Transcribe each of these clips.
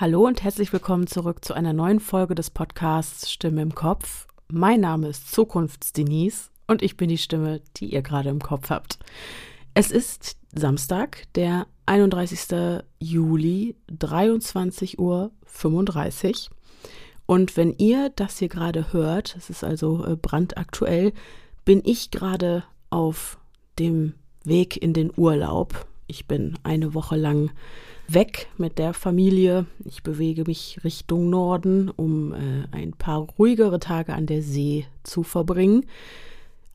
Hallo und herzlich willkommen zurück zu einer neuen Folge des Podcasts Stimme im Kopf. Mein Name ist Zukunftsdenise und ich bin die Stimme, die ihr gerade im Kopf habt. Es ist Samstag, der 31. Juli, 23.35 Uhr. Und wenn ihr das hier gerade hört, es ist also äh, brandaktuell, bin ich gerade auf dem Weg in den Urlaub. Ich bin eine Woche lang weg mit der Familie. Ich bewege mich Richtung Norden, um äh, ein paar ruhigere Tage an der See zu verbringen.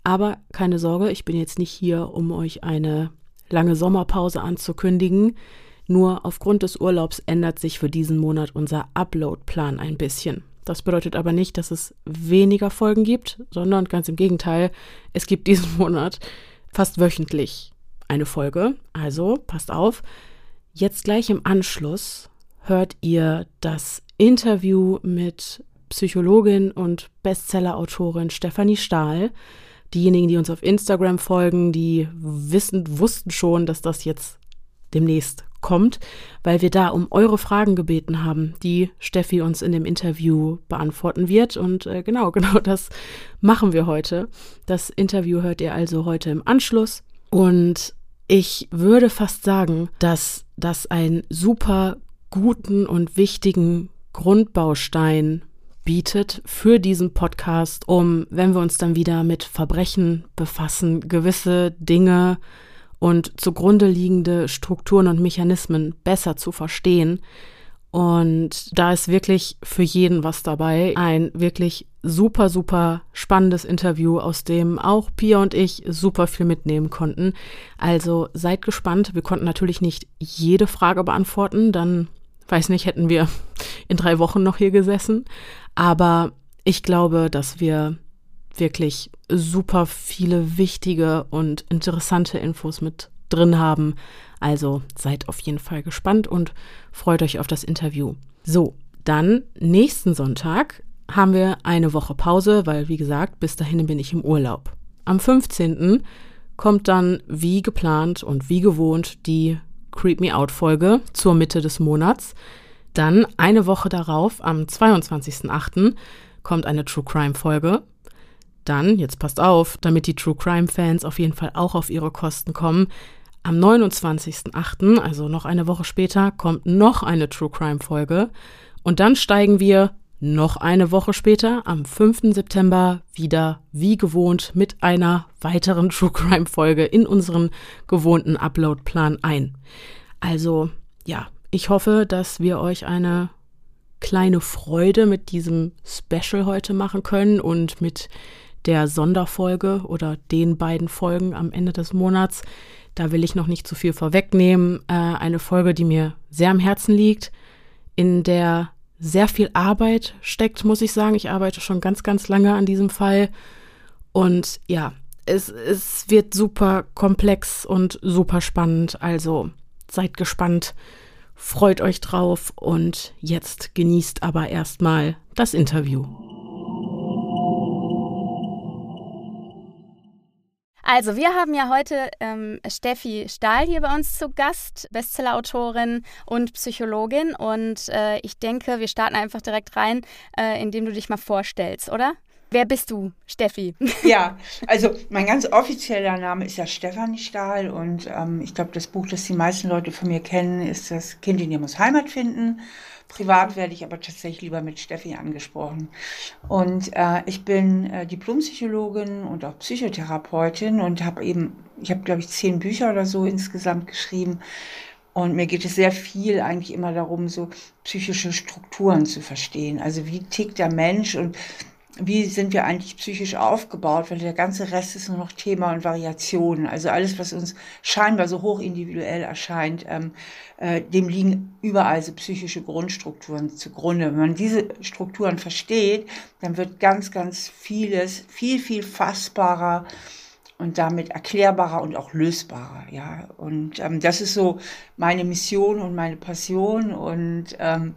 Aber keine Sorge, ich bin jetzt nicht hier, um euch eine lange Sommerpause anzukündigen. Nur aufgrund des Urlaubs ändert sich für diesen Monat unser Upload-Plan ein bisschen. Das bedeutet aber nicht, dass es weniger Folgen gibt, sondern ganz im Gegenteil, es gibt diesen Monat fast wöchentlich eine Folge. Also passt auf, jetzt gleich im Anschluss hört ihr das Interview mit Psychologin und Bestsellerautorin Stefanie Stahl. Diejenigen, die uns auf Instagram folgen, die wissen, wussten schon, dass das jetzt demnächst kommt, weil wir da um eure Fragen gebeten haben, die Steffi uns in dem Interview beantworten wird. Und äh, genau, genau das machen wir heute. Das Interview hört ihr also heute im Anschluss. Und ich würde fast sagen, dass das einen super guten und wichtigen Grundbaustein bietet für diesen Podcast, um, wenn wir uns dann wieder mit Verbrechen befassen, gewisse Dinge und zugrunde liegende Strukturen und Mechanismen besser zu verstehen. Und da ist wirklich für jeden was dabei. Ein wirklich super, super spannendes Interview, aus dem auch Pia und ich super viel mitnehmen konnten. Also seid gespannt. Wir konnten natürlich nicht jede Frage beantworten. Dann, weiß nicht, hätten wir in drei Wochen noch hier gesessen. Aber ich glaube, dass wir wirklich super viele wichtige und interessante Infos mit drin haben. Also seid auf jeden Fall gespannt und freut euch auf das Interview. So, dann nächsten Sonntag haben wir eine Woche Pause, weil wie gesagt, bis dahin bin ich im Urlaub. Am 15. kommt dann wie geplant und wie gewohnt die Creep Me Out Folge zur Mitte des Monats. Dann eine Woche darauf, am 22.08., kommt eine True Crime Folge. Dann, jetzt passt auf, damit die True Crime Fans auf jeden Fall auch auf ihre Kosten kommen, am 29.08., also noch eine Woche später, kommt noch eine True Crime Folge. Und dann steigen wir noch eine Woche später, am 5. September, wieder wie gewohnt mit einer weiteren True Crime Folge in unseren gewohnten Upload-Plan ein. Also, ja, ich hoffe, dass wir euch eine kleine Freude mit diesem Special heute machen können und mit der Sonderfolge oder den beiden Folgen am Ende des Monats. Da will ich noch nicht zu viel vorwegnehmen. Äh, eine Folge, die mir sehr am Herzen liegt, in der sehr viel Arbeit steckt, muss ich sagen. Ich arbeite schon ganz, ganz lange an diesem Fall. Und ja, es, es wird super komplex und super spannend. Also seid gespannt, freut euch drauf und jetzt genießt aber erstmal das Interview. Also, wir haben ja heute ähm, Steffi Stahl hier bei uns zu Gast, Bestsellerautorin und Psychologin. Und äh, ich denke, wir starten einfach direkt rein, äh, indem du dich mal vorstellst, oder? Wer bist du, Steffi? Ja, also mein ganz offizieller Name ist ja Stefanie Stahl und ähm, ich glaube, das Buch, das die meisten Leute von mir kennen, ist das Kind in dir muss Heimat finden. Privat werde ich aber tatsächlich lieber mit Steffi angesprochen. Und äh, ich bin äh, Diplompsychologin und auch Psychotherapeutin und habe eben, ich habe glaube ich zehn Bücher oder so insgesamt geschrieben. Und mir geht es sehr viel eigentlich immer darum, so psychische Strukturen zu verstehen. Also wie tickt der Mensch und wie sind wir eigentlich psychisch aufgebaut, weil der ganze Rest ist nur noch Thema und Variationen. Also alles, was uns scheinbar so hoch individuell erscheint, ähm, äh, dem liegen überall so psychische Grundstrukturen zugrunde. Wenn man diese Strukturen versteht, dann wird ganz, ganz vieles viel, viel fassbarer und damit erklärbarer und auch lösbarer. Ja, und ähm, das ist so meine Mission und meine Passion und ähm,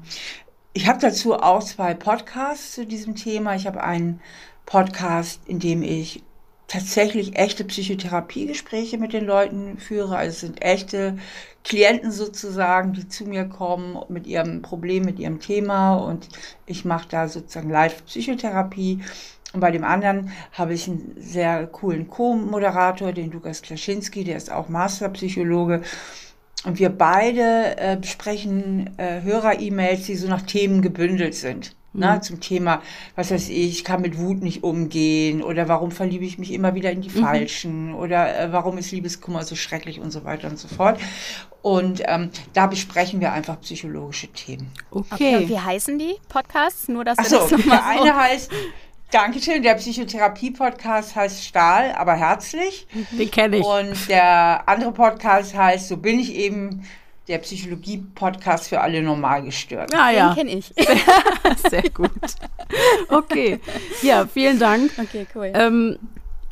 ich habe dazu auch zwei Podcasts zu diesem Thema. Ich habe einen Podcast, in dem ich tatsächlich echte Psychotherapiegespräche mit den Leuten führe. Also es sind echte Klienten sozusagen, die zu mir kommen mit ihrem Problem, mit ihrem Thema und ich mache da sozusagen Live-Psychotherapie. Und bei dem anderen habe ich einen sehr coolen Co-Moderator, den Lukas Klaschinski, der ist auch Masterpsychologe. Und wir beide äh, besprechen äh, Hörer-E-Mails, die so nach Themen gebündelt sind. Ne, mhm. Zum Thema, was weiß ich, ich kann mit Wut nicht umgehen oder warum verliebe ich mich immer wieder in die mhm. Falschen oder äh, warum ist Liebeskummer so schrecklich und so weiter und so fort. Und ähm, da besprechen wir einfach psychologische Themen. Okay. okay. Und wie heißen die Podcasts? Nur, dass Ach so, das der eine heißt Dankeschön. Der Psychotherapie-Podcast heißt Stahl, aber herzlich. Den kenne ich. Und der andere Podcast heißt So bin ich eben der Psychologie-Podcast für alle Normalgestörten. Ah, ja. Den kenne ich. Sehr gut. Okay. Ja, vielen Dank. Okay, cool. Ähm,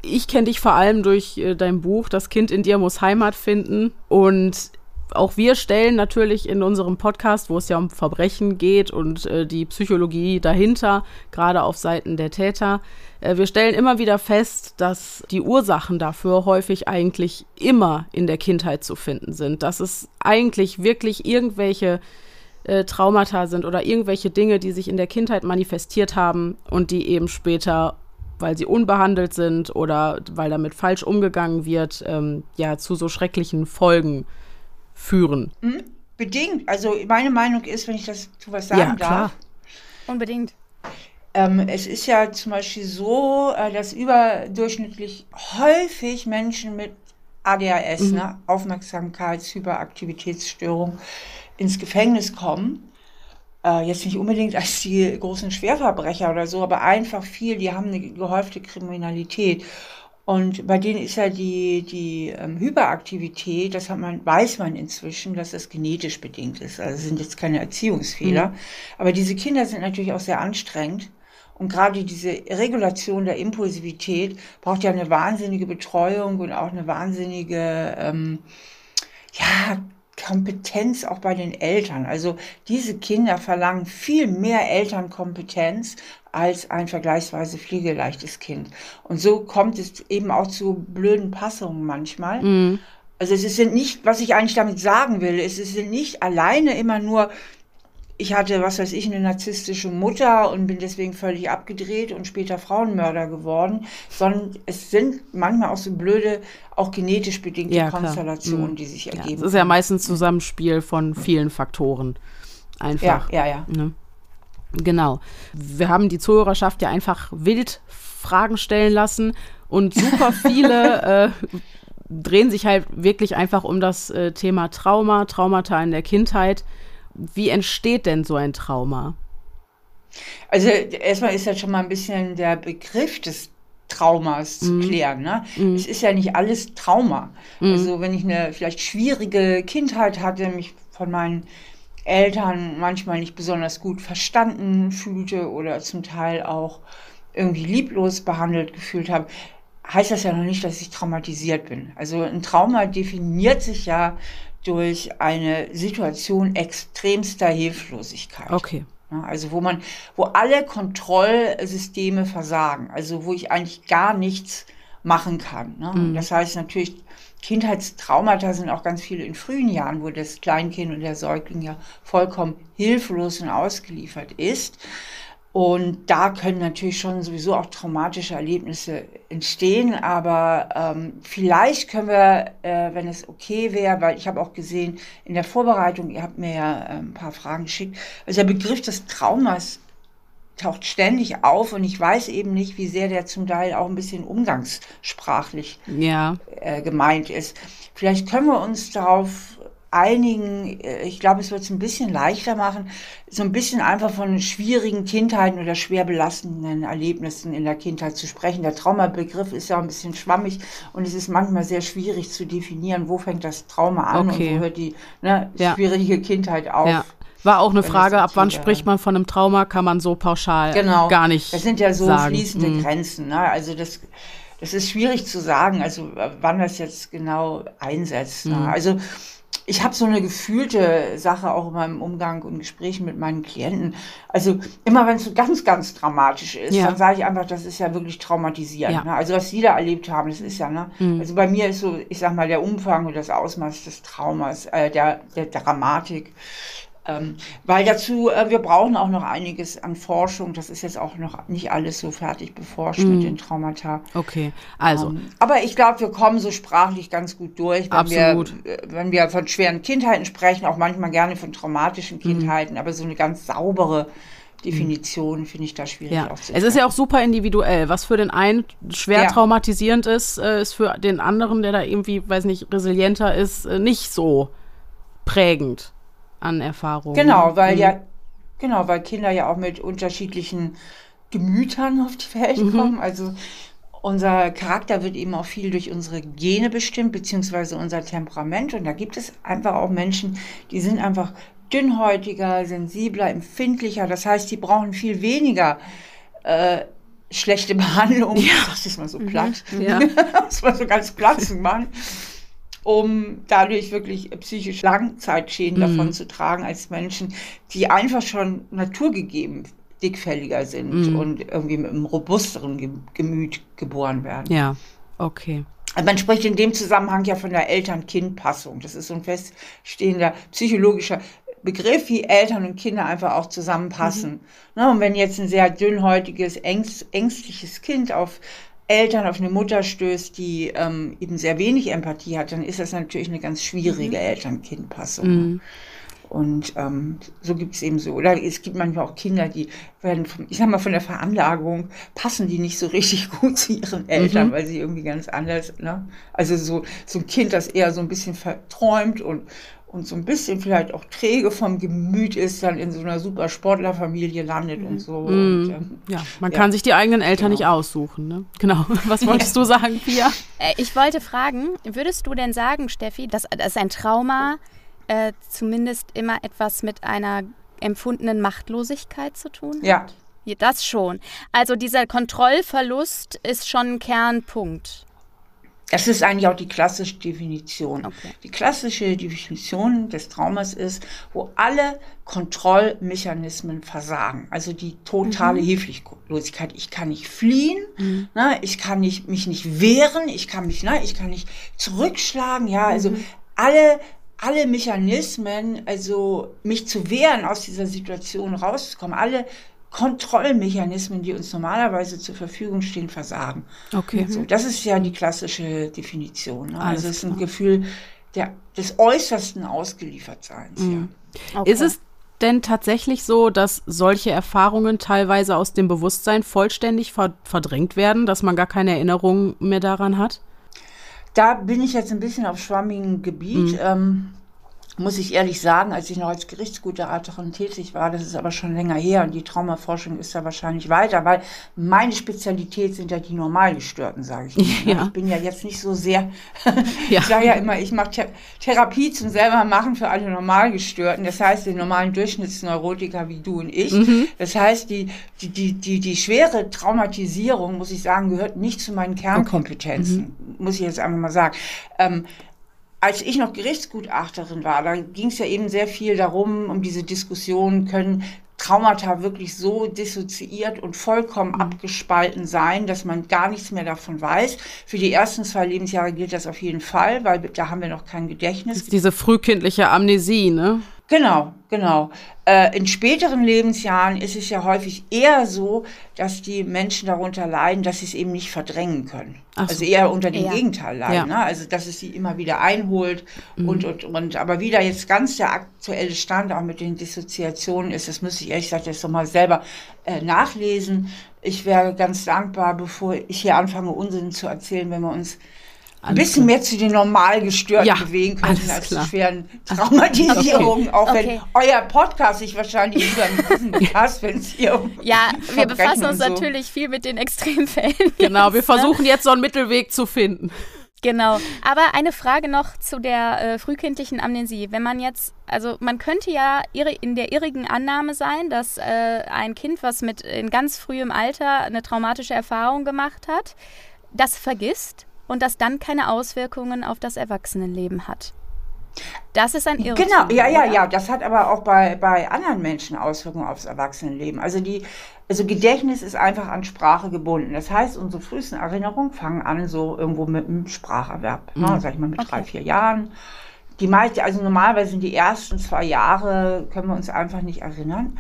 ich kenne dich vor allem durch äh, dein Buch Das Kind in dir muss Heimat finden. Und auch wir stellen natürlich in unserem Podcast, wo es ja um Verbrechen geht und äh, die Psychologie dahinter, gerade auf Seiten der Täter, äh, wir stellen immer wieder fest, dass die Ursachen dafür häufig eigentlich immer in der Kindheit zu finden sind. Dass es eigentlich wirklich irgendwelche äh, Traumata sind oder irgendwelche Dinge, die sich in der Kindheit manifestiert haben und die eben später weil sie unbehandelt sind oder weil damit falsch umgegangen wird, ähm, ja, zu so schrecklichen Folgen führen. Mhm. Bedingt. Also meine Meinung ist, wenn ich das zu was sagen ja, klar. darf. Unbedingt. Ähm, es ist ja zum Beispiel so, äh, dass überdurchschnittlich häufig Menschen mit ADHS, mhm. ne, Aufmerksamkeits-, Hyperaktivitätsstörung, ins Gefängnis kommen. Äh, jetzt nicht unbedingt als die großen Schwerverbrecher oder so, aber einfach viel, die haben eine gehäufte Kriminalität. Und bei denen ist ja die, die ähm, Hyperaktivität, das hat man, weiß man inzwischen, dass das genetisch bedingt ist. Also sind jetzt keine Erziehungsfehler. Mhm. Aber diese Kinder sind natürlich auch sehr anstrengend. Und gerade diese Regulation der Impulsivität braucht ja eine wahnsinnige Betreuung und auch eine wahnsinnige, ähm, ja, Kompetenz auch bei den Eltern. Also diese Kinder verlangen viel mehr Elternkompetenz als ein vergleichsweise pflegeleichtes Kind. Und so kommt es eben auch zu blöden Passungen manchmal. Mhm. Also es sind nicht, was ich eigentlich damit sagen will, es sind nicht alleine immer nur ich hatte, was weiß ich, eine narzisstische Mutter und bin deswegen völlig abgedreht und später Frauenmörder geworden, sondern es sind manchmal auch so blöde, auch genetisch bedingte ja, Konstellationen, mhm. die sich ergeben. Es ist ja meistens Zusammenspiel von vielen Faktoren. Einfach. Ja, ja, ja. Ne? Genau. Wir haben die Zuhörerschaft ja einfach wild Fragen stellen lassen und super viele äh, drehen sich halt wirklich einfach um das äh, Thema Trauma, Traumata in der Kindheit wie entsteht denn so ein Trauma? Also erstmal ist ja schon mal ein bisschen der Begriff des Traumas zu mhm. klären. Ne? Mm. Es ist ja nicht alles Trauma. Mm. Also wenn ich eine vielleicht schwierige Kindheit hatte, mich von meinen Eltern manchmal nicht besonders gut verstanden fühlte oder zum Teil auch irgendwie lieblos behandelt gefühlt habe, heißt das ja noch nicht, dass ich traumatisiert bin. Also ein Trauma definiert sich ja durch eine Situation extremster Hilflosigkeit. Okay. Also wo man, wo alle Kontrollsysteme versagen, also wo ich eigentlich gar nichts machen kann. Ne? Mhm. Das heißt natürlich, Kindheitstraumata sind auch ganz viele in frühen Jahren, wo das Kleinkind und der Säugling ja vollkommen hilflos und ausgeliefert ist. Und da können natürlich schon sowieso auch traumatische Erlebnisse entstehen, aber ähm, vielleicht können wir, äh, wenn es okay wäre, weil ich habe auch gesehen in der Vorbereitung, ihr habt mir ja äh, ein paar Fragen geschickt, also der Begriff des Traumas taucht ständig auf und ich weiß eben nicht, wie sehr der zum Teil auch ein bisschen umgangssprachlich ja. äh, gemeint ist. Vielleicht können wir uns darauf einigen, äh, ich glaube, es wird es ein bisschen leichter machen, so ein bisschen einfach von schwierigen Kindheiten oder schwer belastenden Erlebnissen in der Kindheit zu sprechen. Der Traumabegriff ist ja ein bisschen schwammig und es ist manchmal sehr schwierig zu definieren, wo fängt das Trauma an okay. und wo hört die ne, ja. schwierige Kindheit auf. Ja. War auch eine Frage, ab wann spricht man von einem Trauma, kann man so pauschal genau. gar nicht. Das sind ja so sagen. fließende mhm. Grenzen. Ne? Also das, das ist schwierig zu sagen, also wann das jetzt genau einsetzt. Ne? Mhm. Also ich habe so eine gefühlte Sache auch in meinem Umgang und Gesprächen mit meinen Klienten. Also immer wenn es so ganz, ganz dramatisch ist, ja. dann sage ich einfach, das ist ja wirklich traumatisierend. Ja. Ne? Also was Sie da erlebt haben, das ist ja, ne? Mhm. Also bei mir ist so, ich sag mal, der Umfang und das Ausmaß des Traumas, äh, der, der Dramatik, ähm, weil dazu, äh, wir brauchen auch noch einiges an Forschung. Das ist jetzt auch noch nicht alles so fertig beforscht mm. mit den Traumata. Okay, also. Ähm, aber ich glaube, wir kommen so sprachlich ganz gut durch, wenn Absolut. wir, äh, wenn wir von schweren Kindheiten sprechen, auch manchmal gerne von traumatischen mhm. Kindheiten, mm. aber so eine ganz saubere Definition mhm. finde ich da schwierig ja. Es ist ja auch super individuell. Was für den einen schwer ja. traumatisierend ist, äh, ist für den anderen, der da irgendwie, weiß nicht, resilienter ist, nicht so prägend an Erfahrungen. Genau, weil mhm. ja, genau, weil Kinder ja auch mit unterschiedlichen Gemütern auf die Welt mhm. kommen. Also unser Charakter wird eben auch viel durch unsere Gene bestimmt, beziehungsweise unser Temperament. Und da gibt es einfach auch Menschen, die sind einfach dünnhäutiger, sensibler, empfindlicher. Das heißt, die brauchen viel weniger äh, schlechte Behandlung. Ja. Das ist mal so platt. Mhm. Ja. das war so ganz platt zu machen um dadurch wirklich psychisch Langzeitschäden mhm. davon zu tragen als Menschen, die einfach schon naturgegeben dickfälliger sind mhm. und irgendwie mit einem robusteren Gemüt geboren werden. Ja, okay. Also man spricht in dem Zusammenhang ja von der Eltern-Kind-Passung. Das ist so ein feststehender psychologischer Begriff, wie Eltern und Kinder einfach auch zusammenpassen. Mhm. Na, und wenn jetzt ein sehr dünnhäutiges, ängst, ängstliches Kind auf Eltern auf eine Mutter stößt, die ähm, eben sehr wenig Empathie hat, dann ist das natürlich eine ganz schwierige mhm. Eltern-Kind-Passung. Mhm. Und ähm, so gibt es eben so. Oder es gibt manchmal auch Kinder, die werden, von, ich sag mal, von der Veranlagung passen die nicht so richtig gut zu ihren Eltern, mhm. weil sie irgendwie ganz anders, ne? Also so, so ein Kind, das eher so ein bisschen verträumt und und so ein bisschen vielleicht auch träge vom Gemüt ist, dann in so einer super Sportlerfamilie landet mhm. und so. Mhm. Und, ähm, ja, man ja. kann sich die eigenen Eltern genau. nicht aussuchen. Ne? Genau. Was wolltest ja. du sagen, Pia? Äh, ich wollte fragen, würdest du denn sagen, Steffi, dass, dass ein Trauma äh, zumindest immer etwas mit einer empfundenen Machtlosigkeit zu tun hat? Ja. Das schon. Also dieser Kontrollverlust ist schon ein Kernpunkt. Das ist eigentlich auch die klassische Definition. Okay. Die klassische Definition des Traumas ist, wo alle Kontrollmechanismen versagen. Also die totale mhm. Hilflosigkeit. Ich kann nicht fliehen, mhm. ne, ich kann nicht, mich nicht wehren, ich kann mich, ne, ich kann nicht zurückschlagen. Ja, also mhm. alle alle Mechanismen, also mich zu wehren, aus dieser Situation rauszukommen, alle Kontrollmechanismen, die uns normalerweise zur Verfügung stehen, versagen. Okay. So, das ist ja die klassische Definition. Ne? Also es ist ein Gefühl der, des äußersten Ausgeliefertseins. Mhm. Ja. Okay. Ist es denn tatsächlich so, dass solche Erfahrungen teilweise aus dem Bewusstsein vollständig verdrängt werden, dass man gar keine Erinnerung mehr daran hat? Da bin ich jetzt ein bisschen auf schwammigem Gebiet. Mhm. Ähm, muss ich ehrlich sagen, als ich noch als Gerichtsgutaachterin tätig war, das ist aber schon länger her und die Traumaforschung ist da wahrscheinlich weiter, weil meine Spezialität sind ja die Normalgestörten, sage ich. Mal. Ne? Ja. Ich bin ja jetzt nicht so sehr, ja. ich sage ja immer, ich mache Th Therapie zum selber machen für alle Normalgestörten, das heißt den normalen Durchschnittsneurotiker wie du und ich. Mhm. Das heißt, die, die, die, die, die schwere Traumatisierung, muss ich sagen, gehört nicht zu meinen Kernkompetenzen, okay. mhm. muss ich jetzt einfach mal sagen. Ähm, als ich noch Gerichtsgutachterin war, da ging es ja eben sehr viel darum, um diese Diskussion, können Traumata wirklich so dissoziiert und vollkommen mhm. abgespalten sein, dass man gar nichts mehr davon weiß. Für die ersten zwei Lebensjahre gilt das auf jeden Fall, weil da haben wir noch kein Gedächtnis. diese frühkindliche Amnesie, ne? Genau, genau. Äh, in späteren Lebensjahren ist es ja häufig eher so, dass die Menschen darunter leiden, dass sie es eben nicht verdrängen können. So. Also eher unter dem ja. Gegenteil leiden. Ja. Ne? Also dass es sie immer wieder einholt mhm. und, und, und. Aber wieder jetzt ganz der aktuelle Stand auch mit den Dissoziationen ist, das müsste ich ehrlich gesagt jetzt nochmal selber äh, nachlesen. Ich wäre ganz dankbar, bevor ich hier anfange, Unsinn zu erzählen, wenn wir uns ein bisschen mehr zu den normal gestörten ja, bewegen könnten als klar. zu schweren Traumatisierungen. Okay. Auch wenn okay. euer Podcast sich wahrscheinlich über diesen passt, wenn es hier um Ja, wir befassen uns so. natürlich viel mit den Extremfällen. Genau, wir versuchen jetzt so einen Mittelweg zu finden. Genau. Aber eine Frage noch zu der äh, frühkindlichen Amnesie. Wenn man jetzt, also man könnte ja in der irrigen Annahme sein, dass äh, ein Kind, was mit in ganz frühem Alter eine traumatische Erfahrung gemacht hat, das vergisst und das dann keine Auswirkungen auf das Erwachsenenleben hat. Das ist ein Irrtum. Genau, ja, ja, oder? ja. Das hat aber auch bei, bei anderen Menschen Auswirkungen aufs Erwachsenenleben. Also die, also Gedächtnis ist einfach an Sprache gebunden. Das heißt, unsere frühesten Erinnerungen fangen an so irgendwo mit einem Spracherwerb. Ne? Mhm. Sag ich mal mit Okay. drei, vier Jahren. Die meiste, also normalerweise sind die ersten zwei Jahre, können wir uns einfach nicht erinnern.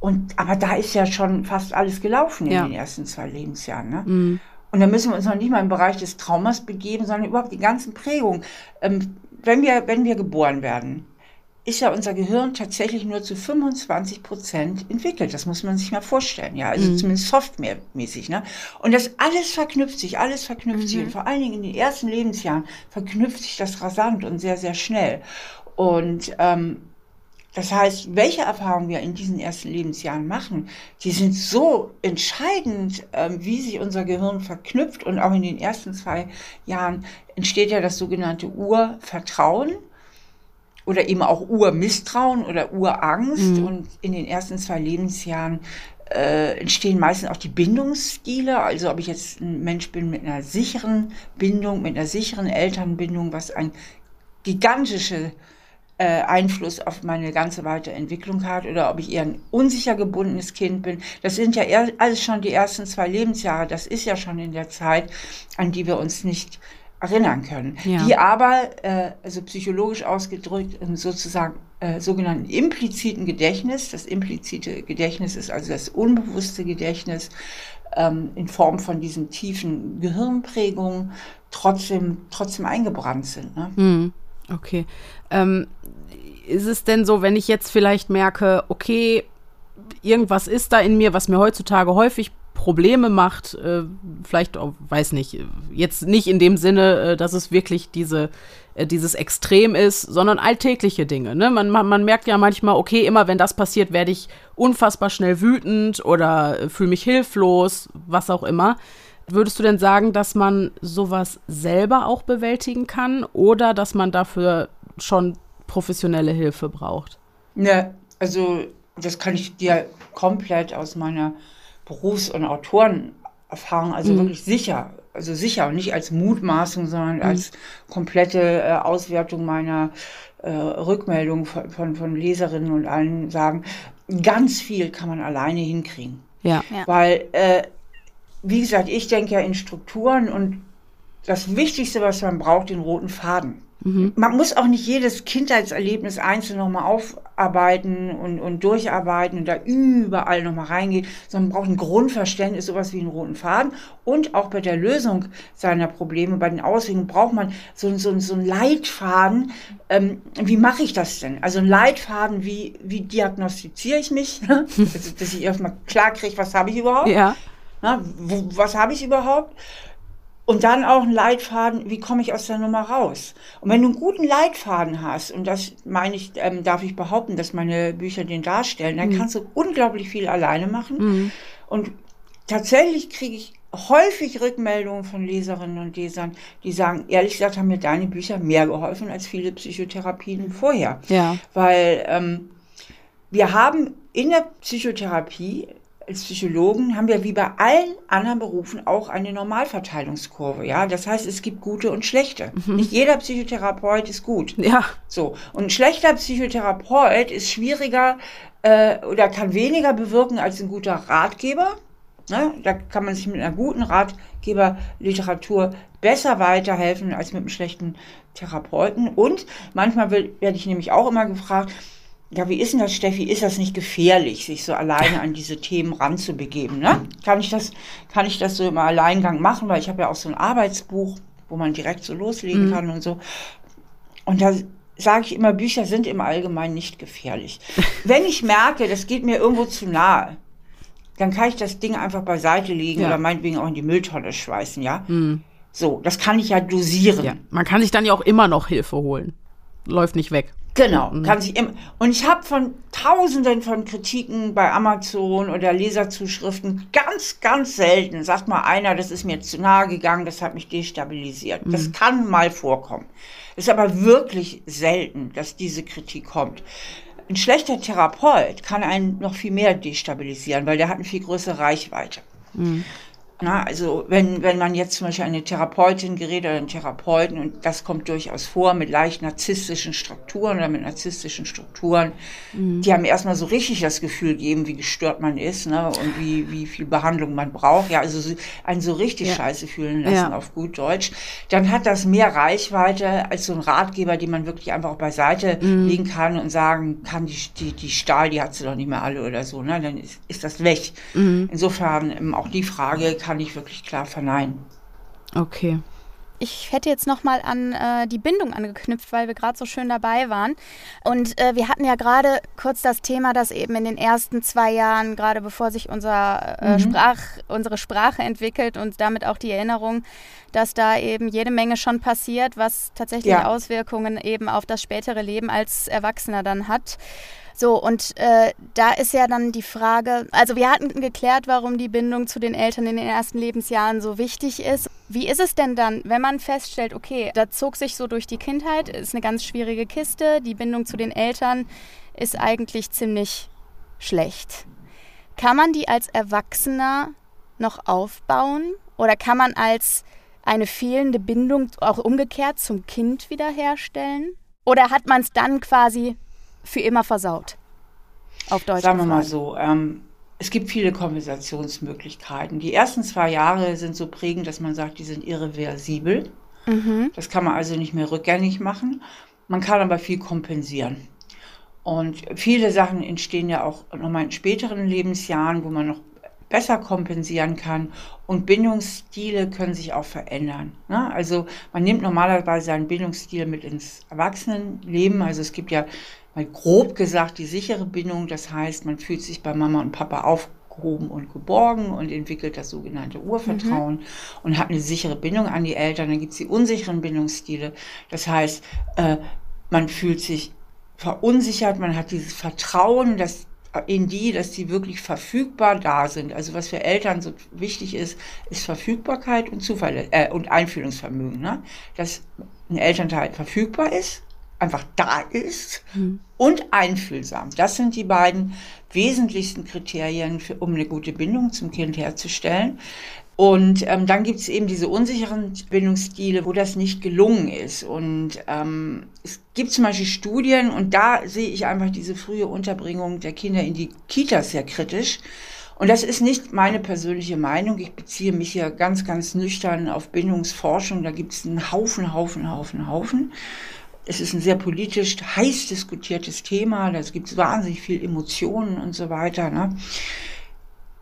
Und, aber da ist ja schon fast alles gelaufen in Ja. den ersten zwei Lebensjahren. Ne? Mhm. Und da müssen wir uns noch nicht mal im Bereich des Traumas begeben, sondern überhaupt die ganzen Prägungen. Ähm, wenn, wir, wenn wir geboren werden, ist ja unser Gehirn tatsächlich nur zu 25 Prozent entwickelt. Das muss man sich mal vorstellen, ja. Also zumindest softwaremäßig, ne? Und das alles verknüpft sich, alles verknüpft sich. Und vor allen Dingen in den ersten Lebensjahren verknüpft sich das rasant und sehr, sehr schnell. Und ähm, das heißt, welche Erfahrungen wir in diesen ersten Lebensjahren machen, die sind so entscheidend, ähm, wie sich unser Gehirn verknüpft. Und auch in den ersten zwei Jahren entsteht ja das sogenannte Urvertrauen oder eben auch Urmisstrauen oder Urangst. Und in den ersten zwei Lebensjahren äh, entstehen meistens auch die Bindungsstile. Also ob ich jetzt ein Mensch bin mit einer sicheren Bindung, mit einer sicheren Elternbindung, was ein gigantische äh, Einfluss auf meine ganze Weiterentwicklung hat oder ob ich eher ein unsicher gebundenes Kind bin. Das sind ja eher, alles schon die ersten zwei Lebensjahre. Das ist ja schon in der Zeit, an die wir uns nicht erinnern können. Ja. Die aber, äh, also psychologisch ausgedrückt, im sozusagen äh, sogenannten impliziten Gedächtnis, das implizite Gedächtnis ist also das unbewusste Gedächtnis ähm, in Form von diesen tiefen Gehirnprägungen trotzdem, trotzdem eingebrannt sind. Ne? Hm, okay. Ähm, ist es denn so, wenn ich jetzt vielleicht merke, okay, irgendwas ist da in mir, was mir heutzutage häufig Probleme macht, äh, vielleicht, auch, weiß nicht, jetzt nicht in dem Sinne, äh, dass es wirklich diese, äh, dieses Extrem ist, sondern alltägliche Dinge. Ne? Man, man, man merkt ja manchmal, okay, immer wenn das passiert, werde ich unfassbar schnell wütend oder äh, fühle mich hilflos, was auch immer. Würdest du denn sagen, dass man sowas selber auch bewältigen kann oder dass man dafür schon professionelle Hilfe braucht? Ne, also das kann ich dir komplett aus meiner Berufs- und Autorenerfahrung, also Mhm. wirklich sicher, also sicher und nicht als Mutmaßung, sondern als komplette äh, Auswertung meiner äh, Rückmeldung von, von, von Leserinnen und allen sagen, ganz viel kann man alleine hinkriegen. Ja. Ja. Weil, äh, wie gesagt, ich denke ja in Strukturen und das Wichtigste, was man braucht, den roten Faden. Man muss auch nicht jedes Kindheitserlebnis einzeln nochmal aufarbeiten und, und durcharbeiten und da überall nochmal reingehen, sondern man braucht ein Grundverständnis, sowas wie einen roten Faden. Und auch bei der Lösung seiner Probleme, bei den Auswegen braucht man so, so, so einen Leitfaden. Ähm, wie mache ich das denn? Also ein Leitfaden, wie, wie diagnostiziere ich mich? also, dass ich erstmal klar kriege, was habe ich überhaupt? Ja. Na, was habe ich überhaupt? Und dann auch ein Leitfaden, wie komme ich aus der Nummer raus? Und wenn du einen guten Leitfaden hast, und das meine ich, ähm, darf ich behaupten, dass meine Bücher den darstellen, dann kannst du unglaublich viel alleine machen. Und tatsächlich kriege ich häufig Rückmeldungen von Leserinnen und Lesern, die sagen, ehrlich gesagt haben mir deine Bücher mehr geholfen als viele Psychotherapien vorher. Ja. Weil ähm, wir haben in der Psychotherapie als Psychologen haben wir wie bei allen anderen Berufen auch eine Normalverteilungskurve. Ja, das heißt, es gibt gute und schlechte. Nicht jeder Psychotherapeut ist gut. Ja. So und ein schlechter Psychotherapeut ist schwieriger äh, oder kann weniger bewirken als ein guter Ratgeber. Ne? Da kann man sich mit einer guten Ratgeberliteratur besser weiterhelfen als mit einem schlechten Therapeuten. Und manchmal werde ich nämlich auch immer gefragt, ja, wie ist denn das, Steffi? Ist das nicht gefährlich, sich so alleine an diese Themen ranzubegeben? Ne? Kann, ich das, kann ich das so im Alleingang machen? Weil ich habe ja auch so ein Arbeitsbuch, wo man direkt so loslegen kann und so. Und da sage ich immer, Bücher sind im Allgemeinen nicht gefährlich. Wenn ich merke, das geht mir irgendwo zu nahe, dann kann ich das Ding einfach beiseite legen Ja. oder meinetwegen auch in die Mülltonne schmeißen, ja? So, das kann ich ja dosieren. ja. Man kann sich dann ja auch immer noch Hilfe holen. Läuft nicht weg. Genau, kann sich immer. Und ich habe von Tausenden von Kritiken bei Amazon oder Leserzuschriften ganz, ganz selten sagt mal einer, das ist mir zu nahe gegangen, das hat mich destabilisiert. Das kann mal vorkommen. Ist aber wirklich selten, dass diese Kritik kommt. Ein schlechter Therapeut kann einen noch viel mehr destabilisieren, weil der hat eine viel größere Reichweite. Na, also wenn, wenn man jetzt zum Beispiel eine Therapeutin gerät oder einen Therapeuten und das kommt durchaus vor mit leicht narzisstischen Strukturen oder mit narzisstischen Strukturen, mhm. die haben erstmal so richtig das Gefühl geben, wie gestört man ist ne, und wie, wie viel Behandlung man braucht. Ja, also einen so richtig ja. scheiße fühlen lassen ja. auf gut Deutsch. Dann hat das mehr Reichweite als so ein Ratgeber, den man wirklich einfach auch beiseite mhm. legen kann und sagen kann, die, die, die Stahl, die hat sie doch nicht mehr alle oder so. Ne? Dann ist, ist das weg. Mhm. Insofern ähm, auch die Frage, kann ich wirklich klar verneinen. Okay. Ich hätte jetzt nochmal an äh, die Bindung angeknüpft, weil wir gerade so schön dabei waren. Und äh, wir hatten ja gerade kurz das Thema, dass eben in den ersten zwei Jahren, gerade bevor sich unser, äh, mhm. Sprach, unsere Sprache entwickelt und damit auch die Erinnerung, dass da eben jede Menge schon passiert, was tatsächlich ja. Auswirkungen eben auf das spätere Leben als Erwachsener dann hat. So, und äh, da ist ja dann die Frage, also wir hatten geklärt, warum die Bindung zu den Eltern in den ersten Lebensjahren so wichtig ist. Wie ist es denn dann, wenn man feststellt, okay, da zog sich so durch die Kindheit, ist eine ganz schwierige Kiste, die Bindung zu den Eltern ist eigentlich ziemlich schlecht. Kann man die als Erwachsener noch aufbauen oder kann man als eine fehlende Bindung auch umgekehrt zum Kind wiederherstellen? Oder hat man es dann quasi für immer versaut. Auf Deutsch. Sagen wir mal so. Ähm, es gibt viele Konversationsmöglichkeiten. Die ersten zwei Jahre sind so prägend, dass man sagt, die sind irreversibel. Mhm. Das kann man also nicht mehr rückgängig machen. Man kann aber viel kompensieren. Und viele Sachen entstehen ja auch nochmal in späteren Lebensjahren, wo man noch besser kompensieren kann. Und Bindungsstile können sich auch verändern. Ne? Also man nimmt normalerweise seinen Bindungsstil mit ins Erwachsenenleben. Also es gibt ja mal grob gesagt die sichere Bindung. Das heißt, man fühlt sich bei Mama und Papa aufgehoben und geborgen und entwickelt das sogenannte Urvertrauen mhm. und hat eine sichere Bindung an die Eltern. Dann gibt es die unsicheren Bindungsstile. Das heißt, äh, man fühlt sich verunsichert, man hat dieses Vertrauen, dass in die, dass die wirklich verfügbar da sind. Also was für Eltern so wichtig ist, ist Verfügbarkeit und Zufall äh, und Einfühlungsvermögen. Ne? Dass ein Elternteil verfügbar ist, einfach da ist mhm. und einfühlsam. Das sind die beiden wesentlichsten Kriterien, für, um eine gute Bindung zum Kind herzustellen. Und ähm, dann gibt es eben diese unsicheren Bindungsstile, wo das nicht gelungen ist. Und ähm, es gibt zum Beispiel Studien, und da sehe ich einfach diese frühe Unterbringung der Kinder in die Kitas sehr kritisch. Und das ist nicht meine persönliche Meinung. Ich beziehe mich hier ganz, ganz nüchtern auf Bindungsforschung. Da gibt es einen Haufen, Haufen, Haufen, Haufen. Es ist ein sehr politisch heiß diskutiertes Thema. Da gibt es wahnsinnig viel Emotionen und so weiter. Ne?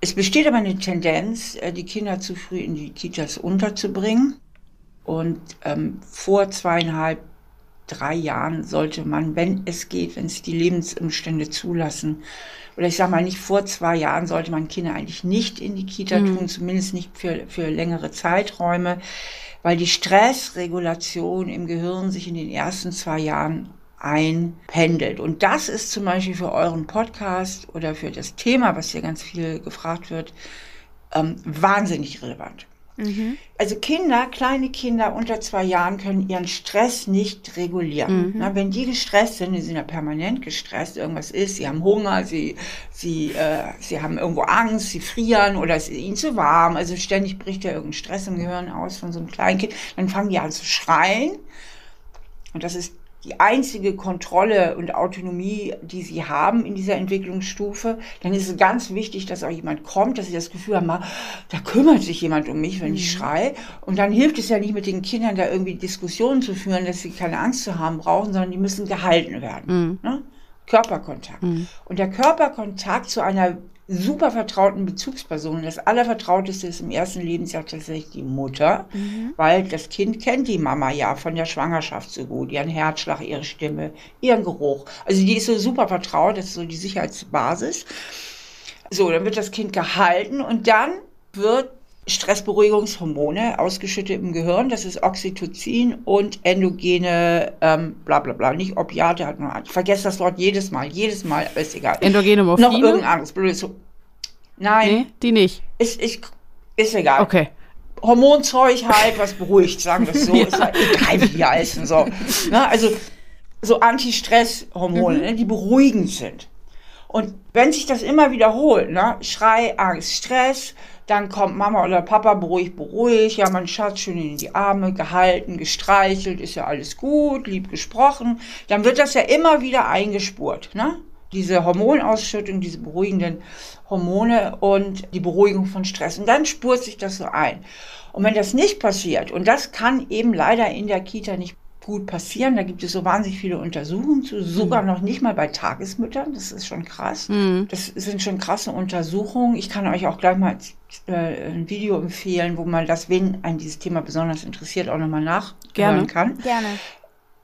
Es besteht aber eine Tendenz, äh, die Kinder zu früh in die Kitas unterzubringen. Und ähm, vor zweieinhalb, drei Jahren sollte man, wenn es geht, wenn es die Lebensumstände zulassen, oder ich sage mal nicht vor zwei Jahren sollte man Kinder eigentlich nicht in die Kita mhm. tun, zumindest nicht für, für längere Zeiträume weil die Stressregulation im Gehirn sich in den ersten zwei Jahren einpendelt. Und das ist zum Beispiel für euren Podcast oder für das Thema, was hier ganz viel gefragt wird, ähm, wahnsinnig relevant. Mhm. Also Kinder, kleine Kinder unter zwei Jahren können ihren Stress nicht regulieren. Mhm. Na, wenn die gestresst sind, die sind ja permanent gestresst, irgendwas ist, sie haben Hunger, sie, sie, äh, sie haben irgendwo Angst, sie frieren oder es ist ihnen zu warm, also ständig bricht ja irgendein Stress im Gehirn aus von so einem kleinen Kind, dann fangen die an zu schreien. Und das ist die einzige Kontrolle und Autonomie, die sie haben in dieser Entwicklungsstufe, dann ist es ganz wichtig, dass auch jemand kommt, dass sie das Gefühl haben, da kümmert sich jemand um mich, wenn mhm. ich schreie. Und dann hilft es ja nicht mit den Kindern da irgendwie Diskussionen zu führen, dass sie keine Angst zu haben brauchen, sondern die müssen gehalten werden. Mhm. Ne? Körperkontakt. Mhm. Und der Körperkontakt zu einer super vertrauten Bezugspersonen. Das Allervertrauteste ist im ersten Lebensjahr tatsächlich die Mutter, mhm. weil das Kind kennt die Mama ja von der Schwangerschaft so gut, ihren Herzschlag, ihre Stimme, ihren Geruch. Also die ist so super vertraut, das ist so die Sicherheitsbasis. So, dann wird das Kind gehalten und dann wird Stressberuhigungshormone ausgeschüttet im Gehirn. Das ist Oxytocin und endogene, ähm, bla bla bla, nicht Opiate. Hat noch, ich vergesse das Wort jedes Mal, jedes Mal, ist egal. Endogene Morphine? Noch irgendein anderes blödes. Nein. Nee, die nicht. Ist, ist, ist egal. Okay. Hormonzeug halt, was beruhigt, sagen wir es so. ja. Ist halt egal, wie die heißen. So. Na, also so Anti-Stress-Hormone, mhm. ne, die beruhigend sind. Und wenn sich das immer wiederholt, ne, Schrei, Angst, Stress, dann kommt Mama oder Papa beruhigt, beruhigt, ja, mein Schatz schön in die Arme, gehalten, gestreichelt, ist ja alles gut, lieb gesprochen, dann wird das ja immer wieder eingespurt, ne? Diese Hormonausschüttung, diese beruhigenden Hormone und die Beruhigung von Stress. Und dann spurt sich das so ein. Und wenn das nicht passiert, und das kann eben leider in der Kita nicht gut passieren. Da gibt es so wahnsinnig viele Untersuchungen zu, sogar mhm. noch nicht mal bei Tagesmüttern. Das ist schon krass. Mhm. Das sind schon krasse Untersuchungen. Ich kann euch auch gleich mal äh, ein Video empfehlen, wo man das, wenn ein dieses Thema besonders interessiert, auch nochmal nachhören kann. Gerne.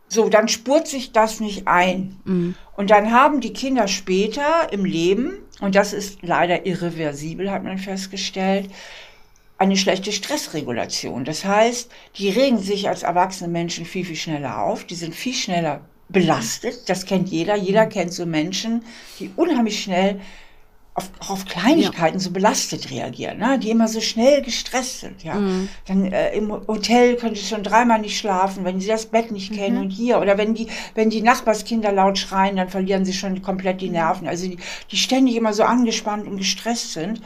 So, dann spurt sich das nicht ein. Mhm. Und dann haben die Kinder später im Leben, und das ist leider irreversibel, hat man festgestellt, eine schlechte Stressregulation. Das heißt, die regen sich als erwachsene Menschen viel, viel schneller auf, die sind viel schneller belastet. Das kennt jeder. Jeder mhm. kennt so Menschen, die unheimlich schnell auf, auf Kleinigkeiten ja. so belastet reagieren, ne? die immer so schnell gestresst sind. Ja? Mhm. Dann äh, im Hotel können sie schon dreimal nicht schlafen, wenn sie das Bett nicht kennen mhm. und hier. Oder wenn die, wenn die Nachbarskinder laut schreien, dann verlieren sie schon komplett die Nerven. Also die, die ständig immer so angespannt und gestresst sind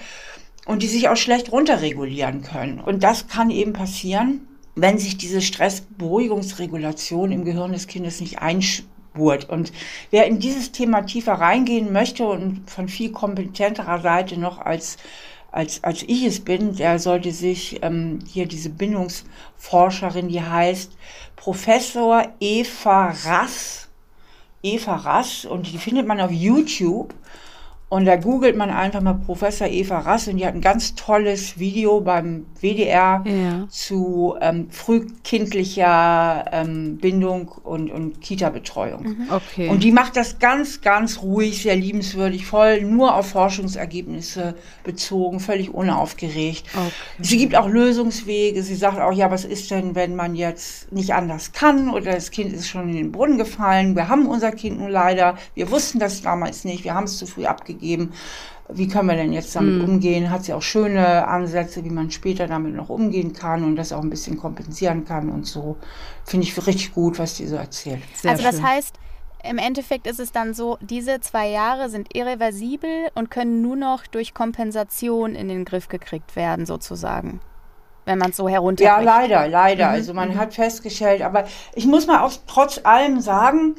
und die sich auch schlecht runterregulieren können. Und das kann eben passieren, wenn sich diese Stressberuhigungsregulation im Gehirn des Kindes nicht einspurt. Und wer in dieses Thema tiefer reingehen möchte und von viel kompetenterer Seite noch als als, als ich es bin, der sollte sich ähm, hier diese Bindungsforscherin, die heißt Professor Eva Rass, Eva Rass, und die findet man auf YouTube. Und da googelt man einfach mal Professor Eva Rass und die hat ein ganz tolles Video beim WDR ja. zu ähm, frühkindlicher ähm, Bindung und, und Kita-Betreuung. Mhm. Okay. Und die macht das ganz, ganz ruhig, sehr liebenswürdig, voll nur auf Forschungsergebnisse bezogen, völlig unaufgeregt. Okay. Sie gibt auch Lösungswege. Sie sagt auch, ja, was ist denn, wenn man jetzt nicht anders kann oder das Kind ist schon in den Brunnen gefallen. Wir haben unser Kind nun leider. Wir wussten das damals nicht. Wir haben es zu früh abgegeben gegeben. Wie können wir denn jetzt damit mhm. umgehen? Hat sie auch schöne Ansätze, wie man später damit noch umgehen kann und das auch ein bisschen kompensieren kann und so. Finde ich richtig gut, was die so erzählt. Sehr also das schön. heißt, im Endeffekt ist es dann so, diese zwei Jahre sind irreversibel und können nur noch durch Kompensation in den Griff gekriegt werden, sozusagen. Wenn man es so herunterbricht. Ja, leider, leider. Mhm. Also man mhm. hat festgestellt, aber ich muss mal auch trotz allem sagen,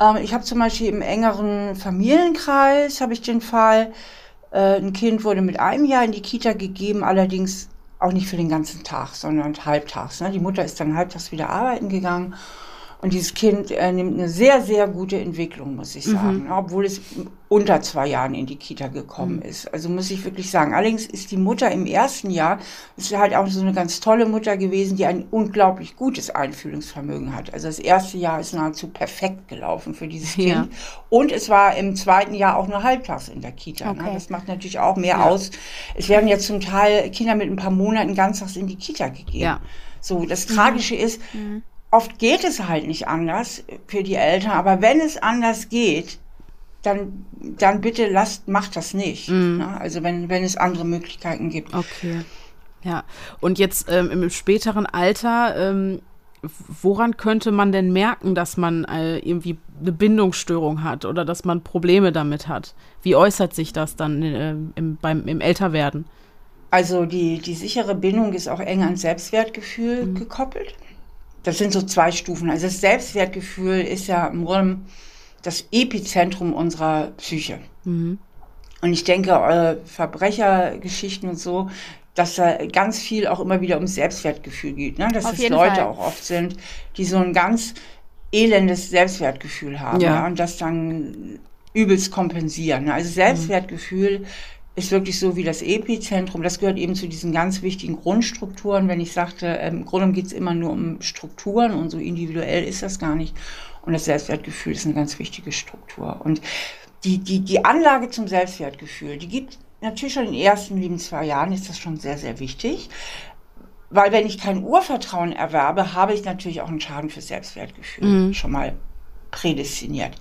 ähm, ich habe zum Beispiel im engeren Familienkreis, habe ich den Fall, äh, ein Kind wurde mit einem Jahr in die Kita gegeben, allerdings auch nicht für den ganzen Tag, sondern halbtags. Ne? Die Mutter ist dann halbtags wieder arbeiten gegangen und dieses Kind äh, nimmt eine sehr, sehr gute Entwicklung, muss ich sagen, mhm. obwohl es unter zwei Jahren in die Kita gekommen mhm. ist. Also muss ich wirklich sagen. Allerdings ist die Mutter im ersten Jahr, ist halt auch so eine ganz tolle Mutter gewesen, die ein unglaublich gutes Einfühlungsvermögen hat. Also das erste Jahr ist nahezu perfekt gelaufen für dieses Kind. Ja. Und es war im zweiten Jahr auch nur halbtags in der Kita. Ne? Okay. Ne? Das macht natürlich auch mehr ja. aus. Es werden ja zum Teil Kinder mit ein paar Monaten ganztags in die Kita gegeben. Ja. So, das Tragische mhm. ist, mhm oft geht es halt nicht anders für die Eltern, aber wenn es anders geht, dann, dann bitte lasst, macht das nicht. Mhm. Ne? Also wenn, wenn es andere Möglichkeiten gibt. Okay. Ja. Und jetzt ähm, im späteren Alter, ähm, woran könnte man denn merken, dass man äh, irgendwie eine Bindungsstörung hat oder dass man Probleme damit hat? Wie äußert sich das dann äh, im, beim, im Älterwerden? Also die, die sichere Bindung ist auch eng an Selbstwertgefühl mhm. gekoppelt. Das sind so zwei Stufen. Also das Selbstwertgefühl ist ja im Grunde das Epizentrum unserer Psyche. Mhm. Und ich denke, eure Verbrechergeschichten und so, dass da ganz viel auch immer wieder um Selbstwertgefühl geht. Ne? Dass Auf es Leute Fall. auch oft sind, die so ein ganz elendes Selbstwertgefühl haben ja. ja und das dann übelst kompensieren. Ne? Also Selbstwertgefühl mhm ist wirklich so wie das Epizentrum. Das gehört eben zu diesen ganz wichtigen Grundstrukturen. Wenn ich sagte, ähm, im Grunde geht es immer nur um Strukturen und so individuell ist das gar nicht. Und das Selbstwertgefühl ist eine ganz wichtige Struktur. Und die, die, die Anlage zum Selbstwertgefühl, die gibt natürlich schon in den ersten lieben zwei Jahren, ist das schon sehr, sehr wichtig. Weil wenn ich kein Urvertrauen erwerbe, habe ich natürlich auch einen Schaden für Selbstwertgefühl mhm. schon mal prädestiniert.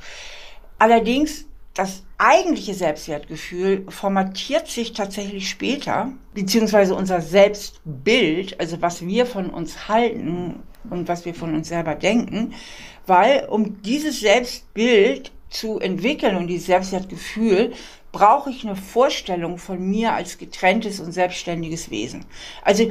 Allerdings das eigentliche Selbstwertgefühl formatiert sich tatsächlich später, beziehungsweise unser Selbstbild, also was wir von uns halten und was wir von uns selber denken, weil um dieses Selbstbild zu entwickeln und dieses Selbstwertgefühl, brauche ich eine Vorstellung von mir als getrenntes und selbstständiges Wesen. Also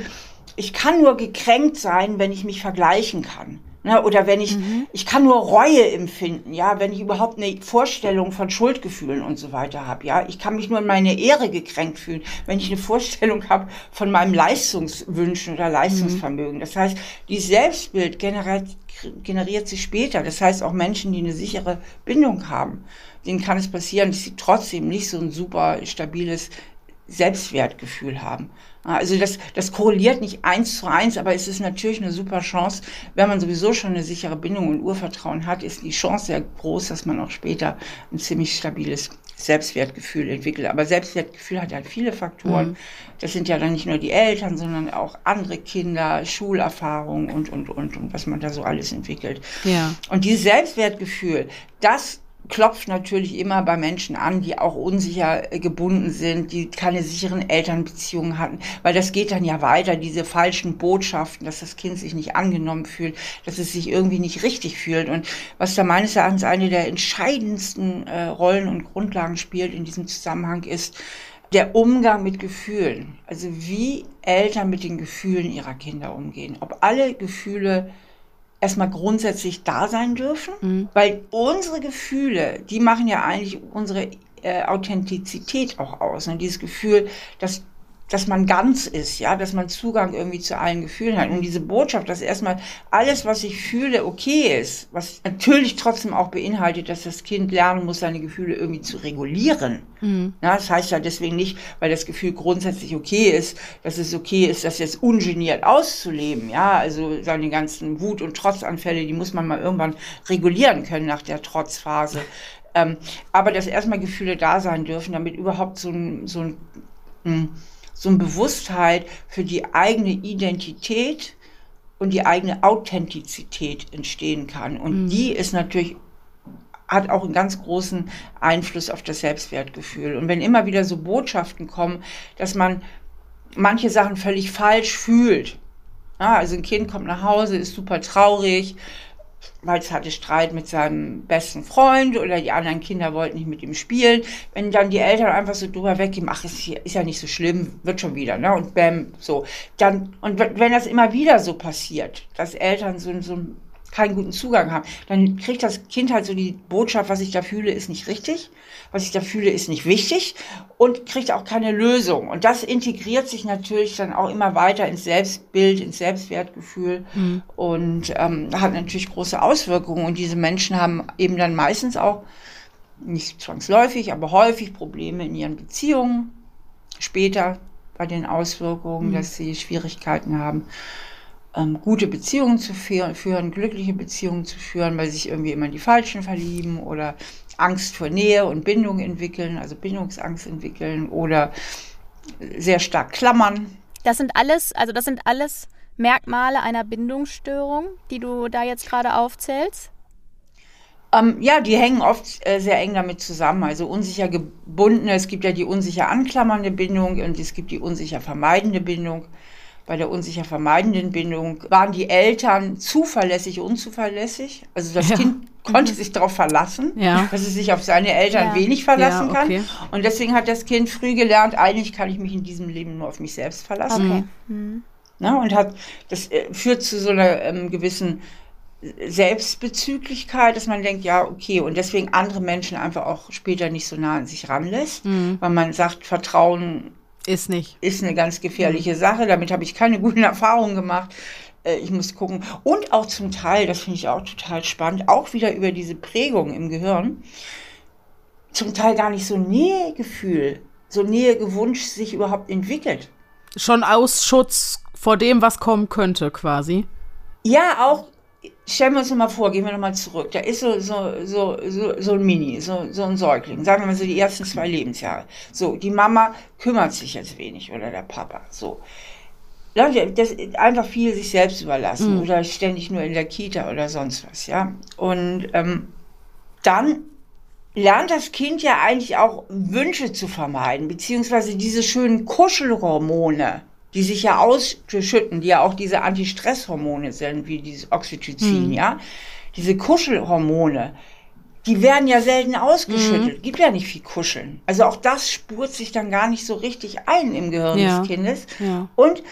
ich kann nur gekränkt sein, wenn ich mich vergleichen kann. Ne, oder wenn ich, mhm. ich kann nur Reue empfinden, ja, wenn ich überhaupt eine Vorstellung von Schuldgefühlen und so weiter habe, ja. Ich kann mich nur in meine Ehre gekränkt fühlen, wenn ich eine Vorstellung habe von meinem Leistungswünschen oder Leistungsvermögen. Mhm. Das heißt, die Selbstbild generiert, generiert sich später. Das heißt, auch Menschen, die eine sichere Bindung haben, denen kann es passieren, dass sie trotzdem nicht so ein super stabiles Selbstwertgefühl haben. Also das, das korreliert nicht eins zu eins, aber es ist natürlich eine super Chance, wenn man sowieso schon eine sichere Bindung und Urvertrauen hat, ist die Chance sehr groß, dass man auch später ein ziemlich stabiles Selbstwertgefühl entwickelt. Aber Selbstwertgefühl hat halt viele Faktoren. Mhm. Das sind ja dann nicht nur die Eltern, sondern auch andere Kinder, Schulerfahrung und, und, und, und was man da so alles entwickelt. Ja. Und dieses Selbstwertgefühl, das klopft natürlich immer bei Menschen an, die auch unsicher gebunden sind, die keine sicheren Elternbeziehungen hatten, weil das geht dann ja weiter, diese falschen Botschaften, dass das Kind sich nicht angenommen fühlt, dass es sich irgendwie nicht richtig fühlt und was da meines Erachtens eine der entscheidendsten äh, Rollen und Grundlagen spielt in diesem Zusammenhang ist, der Umgang mit Gefühlen. Also wie Eltern mit den Gefühlen ihrer Kinder umgehen. Ob alle Gefühle erstmal grundsätzlich da sein dürfen, mhm. weil unsere Gefühle, die machen ja eigentlich unsere äh, Authentizität auch aus. Und dieses Gefühl, dass dass man ganz ist, ja, dass man Zugang irgendwie zu allen Gefühlen hat. Und diese Botschaft, dass erstmal alles, was ich fühle, okay ist, was natürlich trotzdem auch beinhaltet, dass das Kind lernen muss, seine Gefühle irgendwie zu regulieren. Mhm. Ja, das heißt ja deswegen nicht, weil das Gefühl grundsätzlich okay ist, dass es okay ist, das jetzt ungeniert auszuleben. Ja, also seine ganzen Wut- und Trotzanfälle, die muss man mal irgendwann regulieren können nach der Trotzphase. Ähm, aber dass erstmal Gefühle da sein dürfen, damit überhaupt so ein, so ein, ein so eine Bewusstheit für die eigene Identität und die eigene Authentizität entstehen kann. Und mhm. die ist natürlich hat auch einen ganz großen Einfluss auf das Selbstwertgefühl. Und wenn immer wieder so Botschaften kommen, dass man manche Sachen völlig falsch fühlt. Ja, also ein Kind kommt nach Hause, ist super traurig, weil es hatte Streit mit seinem besten Freund oder die anderen Kinder wollten nicht mit ihm spielen. Wenn dann die Eltern einfach so drüber weggehen, ach, ist, ist ja nicht so schlimm, wird schon wieder, ne? Und bäm, so. Dann, und wenn das immer wieder so passiert, dass Eltern so, so keinen guten Zugang haben, dann kriegt das Kind halt so die Botschaft, was ich da fühle, ist nicht richtig, was ich da fühle, ist nicht wichtig und kriegt auch keine Lösung. Und das integriert sich natürlich dann auch immer weiter ins Selbstbild, ins Selbstwertgefühl mhm. und ähm, hat natürlich große Auswirkungen. Und diese Menschen haben eben dann meistens auch, nicht zwangsläufig, aber häufig Probleme in ihren Beziehungen. Später bei den Auswirkungen, mhm. dass sie Schwierigkeiten haben ähm, gute Beziehungen zu führen, glückliche Beziehungen zu führen, weil sich irgendwie immer die Falschen verlieben oder Angst vor Nähe und Bindung entwickeln, also Bindungsangst entwickeln oder sehr stark klammern. Das sind alles, also das sind alles Merkmale einer Bindungsstörung, die du da jetzt gerade aufzählst? Ähm, ja, die hängen oft äh, sehr eng damit zusammen. Also unsicher gebundene, es gibt ja die unsicher anklammernde Bindung und es gibt die unsicher vermeidende Bindung bei der unsicher vermeidenden Bindung waren die Eltern zuverlässig, unzuverlässig. Also das ja. Kind konnte mhm. sich darauf verlassen, ja. dass es sich auf seine Eltern ja. wenig verlassen kann. Okay. Und deswegen hat das Kind früh gelernt, eigentlich kann ich mich in diesem Leben nur auf mich selbst verlassen. Okay. Mhm. Na, und hat, das äh, führt zu so einer ähm, gewissen Selbstbezüglichkeit, dass man denkt, ja, okay, und deswegen andere Menschen einfach auch später nicht so nah an sich ranlässt, mhm. weil man sagt, Vertrauen ist nicht. Ist eine ganz gefährliche. Sache. Damit habe ich keine guten Erfahrungen gemacht. Äh, ich muss gucken. Und auch zum Teil, das finde ich auch total spannend, auch wieder über diese Prägung im Gehirn, zum Teil gar nicht so Nähegefühl, so Nähegewunsch sich überhaupt entwickelt. Schon aus Schutz vor dem, was kommen könnte, quasi. Ja, auch stellen wir uns mal vor, gehen wir nochmal zurück. Da ist so, so, so, so, so ein Mini, so, so ein Säugling, sagen wir mal so die ersten zwei Lebensjahre. So, die Mama kümmert sich jetzt wenig oder der Papa. So. Das einfach viel sich selbst überlassen mhm. oder ständig nur in der Kita oder sonst was, ja. Und ähm, dann lernt das Kind ja eigentlich auch Wünsche zu vermeiden, beziehungsweise diese schönen Kuschelhormone die sich ja ausschütten, die ja auch diese Antistresshormone sind, wie dieses Oxytocin, mhm. ja. Diese Kuschelhormone, die werden ja selten ausgeschüttelt. Mhm. Gibt ja nicht viel Kuscheln. Also auch das spurt sich dann gar nicht so richtig ein im Gehirn ja. des Kindes. Ja. Und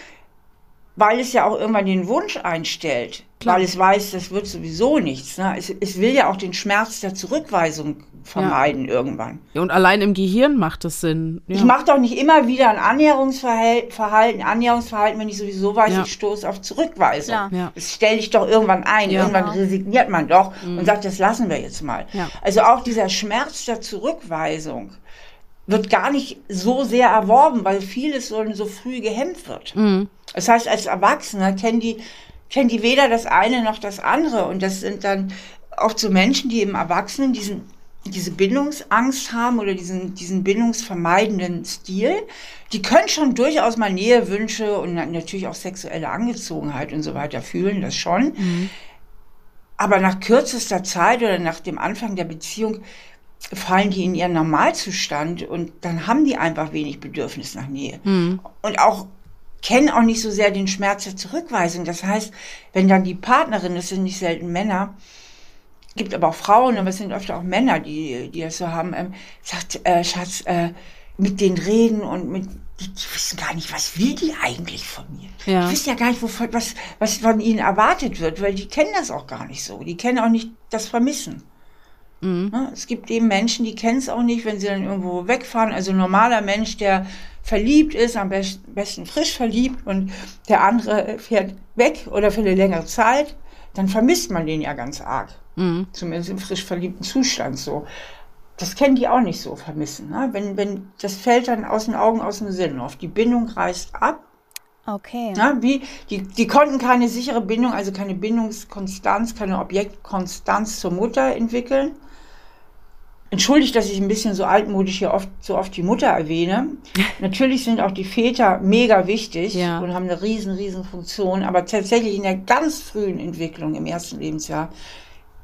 weil es ja auch irgendwann den Wunsch einstellt, Klar. weil es weiß, das wird sowieso nichts. Ne? Es, es, will ja auch den Schmerz der Zurückweisung vermeiden ja. irgendwann. Ja, und allein im Gehirn macht es Sinn. Ja. Ich mache doch nicht immer wieder ein Annäherungsverhalten, Annäherungsverhalten, wenn ich sowieso weiß, ich stoße auf Zurückweisung. Das stelle ich doch irgendwann ein. Irgendwann resigniert man doch mhm. und sagt, das lassen wir jetzt mal. Also auch dieser Schmerz der Zurückweisung wird gar nicht so sehr erworben, weil vieles so, so früh gehemmt wird. Mhm. Das heißt, als Erwachsener kennen die, kennen die weder das eine noch das andere. Und das sind dann oft so Menschen, die im Erwachsenen diesen, diese Bindungsangst haben oder diesen, diesen bindungsvermeidenden Stil. Die können schon durchaus mal Nähewünsche und natürlich auch sexuelle Angezogenheit und so weiter fühlen, das schon. Mhm. Aber nach kürzester Zeit oder nach dem Anfang der Beziehung fallen die in ihren Normalzustand und dann haben die einfach wenig Bedürfnis nach Nähe. Mhm. Und auch kennen auch nicht so sehr den Schmerz der Zurückweisung. Das heißt, wenn dann die Partnerin, das sind nicht selten Männer, gibt aber auch Frauen, aber es sind öfter auch Männer, die, die das so haben, ähm, sagt, äh, Schatz, äh, mit denen reden und mit, die, die, wissen gar nicht, was will die eigentlich von mir? Ja. Die wissen ja gar nicht, wovon, was, was von ihnen erwartet wird, weil die kennen das auch gar nicht so. Die kennen auch nicht das Vermissen. Mhm. Ne? Es gibt eben Menschen, die kennen es auch nicht, wenn sie dann irgendwo wegfahren. Also ein normaler Mensch, der verliebt ist, am besten frisch verliebt und der andere fährt weg oder für eine längere Zeit, dann vermisst man den ja ganz arg. Mhm. Zumindest im frisch verliebten Zustand so. Das kennen die auch nicht so vermissen. Ne? Wenn, wenn, das fällt dann aus den Augen, aus dem Sinn auf. Die Bindung reißt ab. Okay. Na, wie, die, die konnten keine sichere Bindung, also keine Bindungskonstanz, keine Objektkonstanz zur Mutter entwickeln entschuldigt, dass ich ein bisschen so altmodisch hier oft so oft die Mutter erwähne. Natürlich sind auch die Väter mega wichtig ja. und haben eine riesen, riesen Funktion, aber tatsächlich in der ganz frühen Entwicklung im ersten Lebensjahr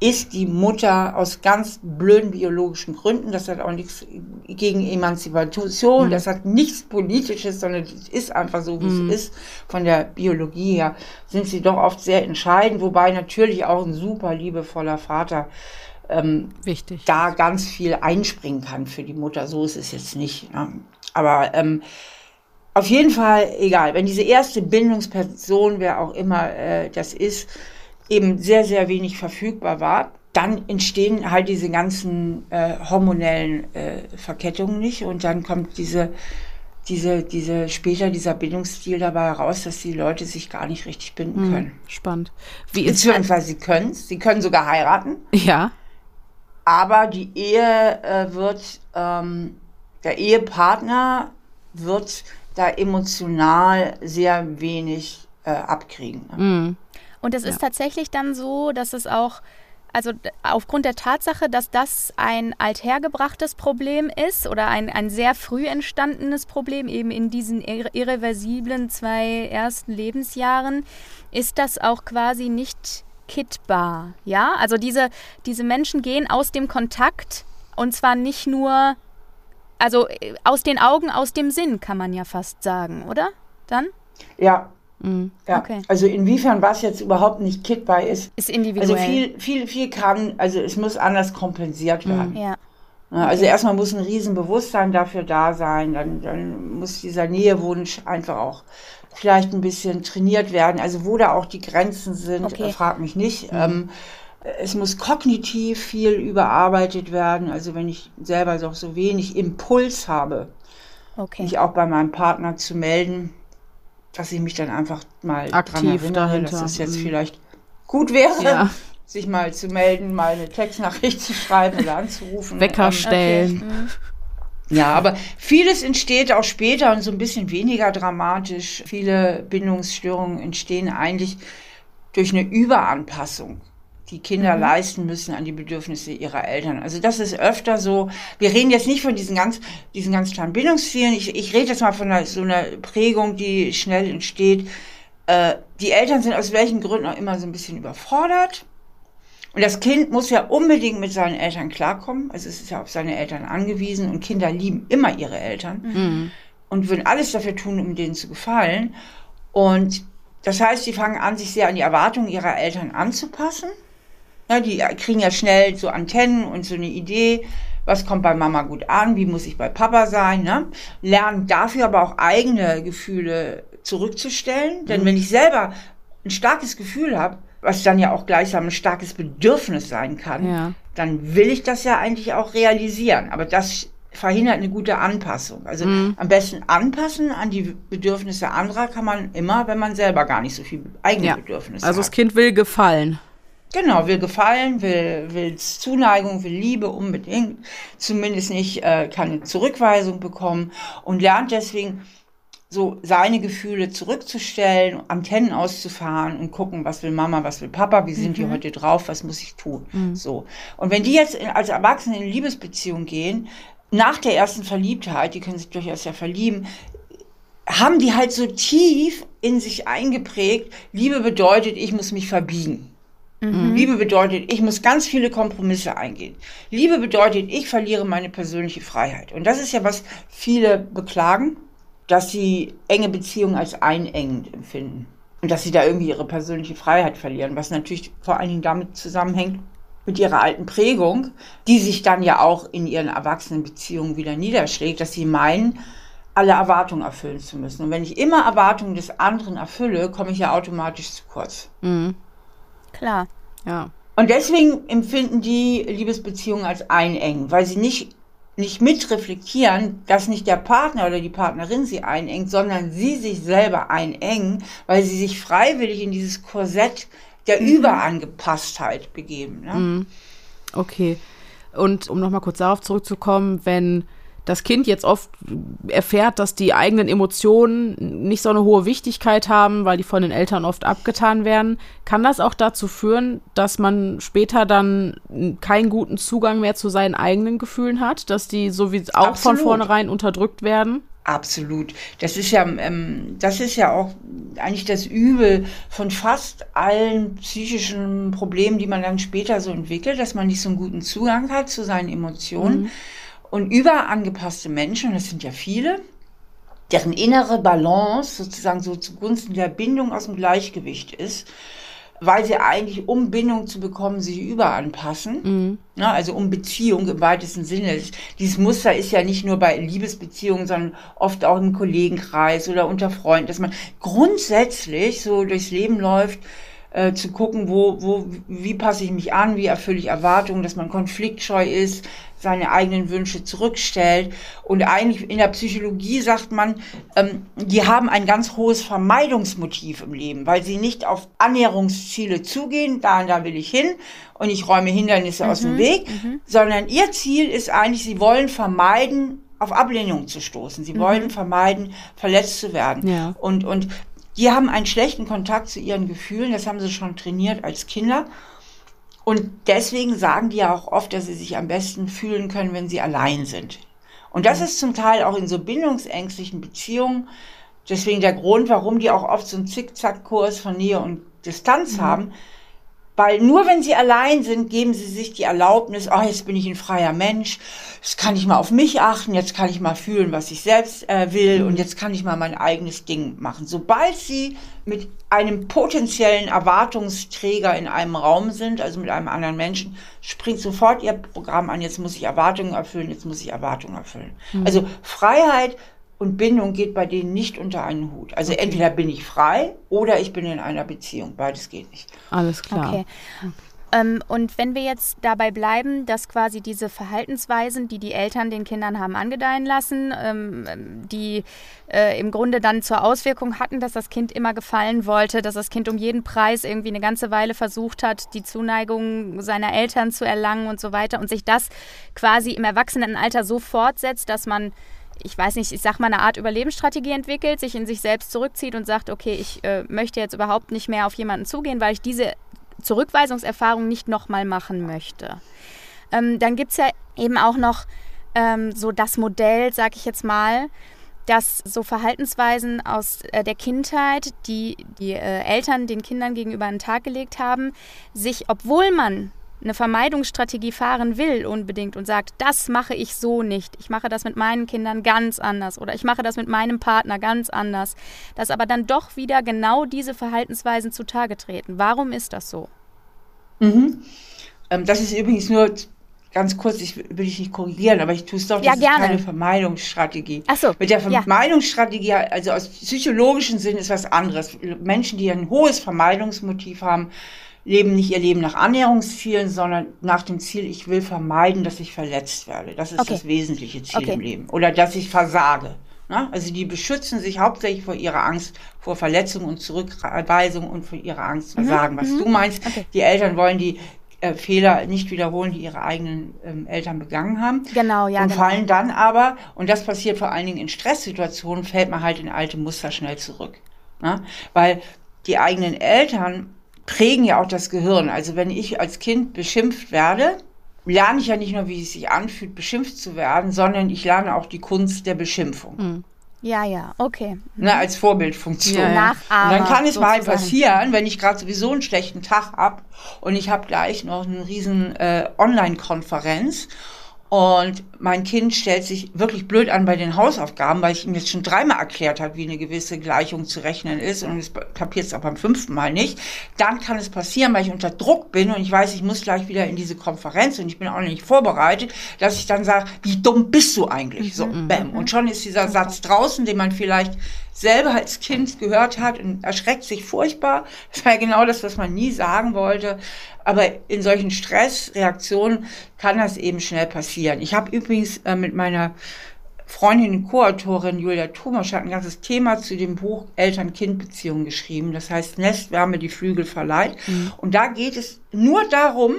ist die Mutter aus ganz blöden biologischen Gründen, das hat auch nichts gegen Emanzipation, mhm. das hat nichts Politisches, sondern es ist einfach so, wie mhm. es ist. Von der Biologie her sind sie doch oft sehr entscheidend, wobei natürlich auch ein super liebevoller Vater ähm, Wichtig. da ganz viel einspringen kann für die Mutter. So ist es jetzt nicht. Ne? Aber ähm, auf jeden Fall, egal, wenn diese erste Bindungsperson, wer auch immer äh, das ist, eben sehr, sehr wenig verfügbar war, dann entstehen halt diese ganzen äh, hormonellen äh, Verkettungen nicht und dann kommt diese, diese, diese, später dieser Bindungsstil dabei heraus, dass die Leute sich gar nicht richtig binden hm, können. Spannend. Wie ist Beziehungsweise sie können es, sie können sogar heiraten. Ja. Aber die Ehe äh, wird, ähm, der Ehepartner wird da emotional sehr wenig äh, abkriegen. Ne? Mhm. Und es ja. ist tatsächlich dann so, dass es auch, also aufgrund der Tatsache, dass das ein althergebrachtes Problem ist oder ein, ein sehr früh entstandenes Problem, eben in diesen irreversiblen zwei ersten Lebensjahren, ist das auch quasi nicht kittbar. Ja, also diese, diese Menschen gehen aus dem Kontakt und zwar nicht nur, also äh, aus den Augen, aus dem Sinn, kann man ja fast sagen, oder? Dann? Ja. Mhm. ja. Okay. Also inwiefern was jetzt überhaupt nicht kittbar ist. Ist individuell. Also viel, viel, viel kann, also es muss anders kompensiert mhm. werden. Mhm. Ja. Also okay. erstmal muss ein Riesenbewusstsein dafür da sein, dann, dann muss dieser Nähewunsch einfach auch vielleicht ein bisschen trainiert werden. Also wo da auch die Grenzen sind, okay. frag mich nicht. Mhm. Ähm, es muss kognitiv viel überarbeitet werden. Also wenn ich selber doch so wenig Impuls habe, okay. mich auch bei meinem Partner zu melden, dass ich mich dann einfach mal aktiv erinnere, dahinter. dass es jetzt mhm. vielleicht gut wäre. Ja. sich mal zu melden, mal eine Textnachricht zu schreiben oder anzurufen. Wecker ähm, stellen. Okay. Ja, aber vieles entsteht auch später und so ein bisschen weniger dramatisch. Viele Bindungsstörungen entstehen eigentlich durch eine Überanpassung die Kinder mhm. leisten müssen an die Bedürfnisse ihrer Eltern. Also das ist öfter so. Wir reden jetzt nicht von diesen ganz, diesen ganz kleinen Bindungszielen. Ich, ich rede jetzt mal von einer, so einer Prägung, die schnell entsteht. Äh, die Eltern sind aus welchen Gründen auch immer so ein bisschen überfordert. Und das Kind muss ja unbedingt mit seinen Eltern klarkommen. Also es ist ja auf seine Eltern angewiesen und Kinder lieben immer ihre Eltern mhm. und würden alles dafür tun, um denen zu gefallen. Und das heißt, sie fangen an, sich sehr an die Erwartungen ihrer Eltern anzupassen. Na, die kriegen ja schnell so Antennen und so eine Idee, was kommt bei Mama gut an, wie muss ich bei Papa sein, ne? lernen dafür aber auch eigene Gefühle zurückzustellen. Denn mhm. wenn ich selber ein starkes Gefühl habe, was dann ja auch gleichsam ein starkes Bedürfnis sein kann, ja. dann will ich das ja eigentlich auch realisieren. Aber das verhindert eine gute Anpassung. Also mhm. am besten anpassen an die Bedürfnisse anderer kann man immer, wenn man selber gar nicht so viel eigene ja. Bedürfnisse also hat. Also das Kind will gefallen. Genau, will gefallen, will, will Zuneigung, will Liebe unbedingt, zumindest nicht äh, keine Zurückweisung bekommen und lernt deswegen so seine Gefühle zurückzustellen, Antennen auszufahren und gucken, was will Mama, was will Papa, wie sind mhm. die heute drauf, was muss ich tun. Mhm. So. Und wenn die jetzt als Erwachsene in Liebesbeziehung gehen, nach der ersten Verliebtheit, die können sich durchaus ja verlieben, haben die halt so tief in sich eingeprägt, Liebe bedeutet, ich muss mich verbiegen. Mhm. Liebe bedeutet, ich muss ganz viele Kompromisse eingehen. Liebe bedeutet, ich verliere meine persönliche Freiheit. Und das ist ja, was viele beklagen dass sie enge Beziehungen als einengend empfinden. Und dass sie da irgendwie ihre persönliche Freiheit verlieren, was natürlich vor allen Dingen damit zusammenhängt, mit ihrer alten Prägung, die sich dann ja auch in ihren Erwachsenenbeziehungen wieder niederschlägt, dass sie meinen, alle Erwartungen erfüllen zu müssen. Und wenn ich immer Erwartungen des anderen erfülle, komme ich ja automatisch zu kurz. Mhm. Klar, ja. Und deswegen empfinden die Liebesbeziehungen als einengen, weil sie nicht nicht mitreflektieren, dass nicht der Partner oder die Partnerin sie einengt, sondern sie sich selber einengen, weil sie sich freiwillig in dieses Korsett der mhm. Überangepasstheit begeben. Ne? Mhm. Okay. Und um nochmal kurz darauf zurückzukommen, wenn das Kind jetzt oft erfährt, dass die eigenen Emotionen nicht so eine hohe Wichtigkeit haben, weil die von den Eltern oft abgetan werden, kann das auch dazu führen, dass man später dann keinen guten Zugang mehr zu seinen eigenen Gefühlen hat, dass die so wie auch Absolut. von vornherein unterdrückt werden? Absolut. Das ist ja, ähm, das ist ja auch eigentlich das Übel von fast allen psychischen Problemen, die man dann später so entwickelt, dass man nicht so einen guten Zugang hat zu seinen Emotionen. Mhm und überangepasste Menschen, das sind ja viele, deren innere Balance sozusagen so zugunsten der Bindung aus dem Gleichgewicht ist, weil sie eigentlich, um Bindung zu bekommen, sich überanpassen. Mhm. Ja, also um Beziehung im weitesten Sinne. Dieses Muster ist ja nicht nur bei Liebesbeziehungen, sondern oft auch im Kollegenkreis oder unter Freunden, dass man grundsätzlich so durchs Leben läuft, äh, zu gucken, wo, wo, wie passe ich mich an, wie erfülle ich Erwartungen, dass man konfliktscheu ist, seine eigenen Wünsche zurückstellt. Und eigentlich in der Psychologie sagt man, ähm, die haben ein ganz hohes Vermeidungsmotiv im Leben, weil sie nicht auf Annäherungsziele zugehen, da und da will ich hin und ich räume Hindernisse mhm, aus dem mhm, Weg, mhm. sondern ihr Ziel ist eigentlich, sie wollen vermeiden, auf Ablehnung zu stoßen. Sie mhm. wollen vermeiden, verletzt zu werden. Ja. Und, und die haben einen schlechten Kontakt zu ihren Gefühlen, das haben sie schon trainiert als Kinder. Und deswegen sagen die ja auch oft, dass sie sich am besten fühlen können, wenn sie allein sind. Und das ist zum Teil auch in so bindungsängstlichen Beziehungen deswegen der Grund, warum die auch oft so einen Zickzackkurs von Nähe und Distanz mhm. haben, weil nur wenn sie allein sind, geben sie sich die Erlaubnis, oh, jetzt bin ich ein freier Mensch, jetzt kann ich mal auf mich achten, jetzt kann ich mal fühlen, was ich selbst äh, will und jetzt kann ich mal mein eigenes Ding machen. Sobald sie mit einem potenziellen Erwartungsträger in einem Raum sind, also mit einem anderen Menschen, springt sofort ihr Programm an, jetzt muss ich Erwartungen erfüllen, jetzt muss ich Erwartungen erfüllen. Mhm. Also Freiheit und Bindung geht bei denen nicht unter einen Hut. Also okay. entweder bin ich frei oder ich bin in einer Beziehung. Beides geht nicht. Alles klar. Okay. Ähm, und wenn wir jetzt dabei bleiben, dass quasi diese Verhaltensweisen, die die Eltern den Kindern haben angedeihen lassen, ähm, die äh, im Grunde dann zur Auswirkung hatten, dass das Kind immer gefallen wollte, dass das Kind um jeden Preis irgendwie eine ganze Weile versucht hat, die Zuneigung seiner Eltern zu erlangen und so weiter und sich das quasi im Erwachsenenalter so fortsetzt, dass man ich weiß nicht, ich sag mal, eine Art Überlebensstrategie entwickelt, sich in sich selbst zurückzieht und sagt, okay, ich äh, möchte jetzt überhaupt nicht mehr auf jemanden zugehen, weil ich diese Zurückweisungserfahrung nicht nochmal machen möchte. Ähm, dann gibt es ja eben auch noch ähm, so das Modell, sag ich jetzt mal, dass so Verhaltensweisen aus äh, der Kindheit, die die äh, Eltern den Kindern gegenüber an den Tag gelegt haben, sich, obwohl man eine Vermeidungsstrategie fahren will unbedingt und sagt, das mache ich so nicht, ich mache das mit meinen Kindern ganz anders oder ich mache das mit meinem Partner ganz anders, dass aber dann doch wieder genau diese Verhaltensweisen zutage treten. Warum ist das so? Mhm. Ähm, das ist übrigens nur ganz kurz, ich will dich nicht korrigieren, aber ich tue es doch, das Ja, ist gerne. keine Vermeidungsstrategie. Ach so, Mit der ja. Vermeidungsstrategie, also aus psychologischen Sinn ist was anderes. Menschen, die ein hohes Vermeidungsmotiv haben, leben nicht ihr Leben nach Annäherungszielen, sondern nach dem Ziel, ich will vermeiden, dass ich verletzt werde. Das ist Okay. das wesentliche Ziel Okay. im Leben. Oder dass ich versage. Ne? Also die beschützen sich hauptsächlich vor ihrer Angst vor Verletzung und Zurückweisung und vor ihrer Angst zu versagen. Was du meinst, Mhm, Okay. die Eltern wollen die äh, Fehler nicht wiederholen, die ihre eigenen ähm, Eltern begangen haben Genau, ja, und genau. fallen dann aber, und das passiert vor allen Dingen in Stresssituationen, fällt man halt in alte Muster schnell zurück. Ne? Weil die eigenen Eltern prägen ja auch das Gehirn. Also wenn ich als Kind beschimpft werde, lerne ich ja nicht nur, wie es sich anfühlt, beschimpft zu werden, sondern ich lerne auch die Kunst der Beschimpfung. Ja, ja, okay. Ne, als Vorbildfunktion. Ja, ja. Und dann kann es mal sozusagen. passieren, wenn ich gerade sowieso einen schlechten Tag hab und ich habe gleich noch eine riesen äh, Online-Konferenz und mein Kind stellt sich wirklich blöd an bei den Hausaufgaben, weil ich ihm jetzt schon dreimal erklärt habe, wie eine gewisse Gleichung zu rechnen ist und es kapiert es auch beim fünften Mal nicht. Dann kann es passieren, weil ich unter Druck bin und ich weiß, ich muss gleich wieder in diese Konferenz und ich bin auch nicht vorbereitet, dass ich dann sage, wie dumm bist du eigentlich? So, bam. Und schon ist dieser Satz draußen, den man vielleicht selber als Kind gehört hat und erschreckt sich furchtbar. Das war ja genau das, was man nie sagen wollte. Aber in solchen Stressreaktionen kann das eben schnell passieren. Ich habe übrigens äh, mit meiner Freundin und Co-Autorin Julia Thomas hat ein ganzes Thema zu dem Buch Eltern-Kind-Beziehungen geschrieben. Das heißt Nestwärme, die Flügel verleiht. Und da geht es nur darum,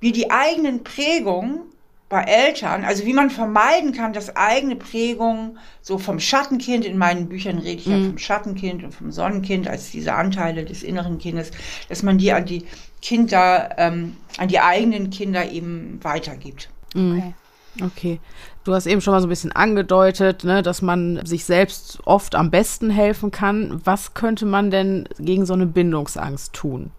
wie die eigenen Prägungen bei Eltern, also wie man vermeiden kann, dass eigene Prägungen so vom Schattenkind, in meinen Büchern rede ich ja vom Schattenkind und vom Sonnenkind als diese Anteile des inneren Kindes, dass man die an die Kinder, ähm, an die eigenen Kinder eben weitergibt. Okay. Okay. Du hast eben schon mal so ein bisschen angedeutet, ne, dass man sich selbst oft am besten helfen kann. Was könnte man denn gegen so eine Bindungsangst tun?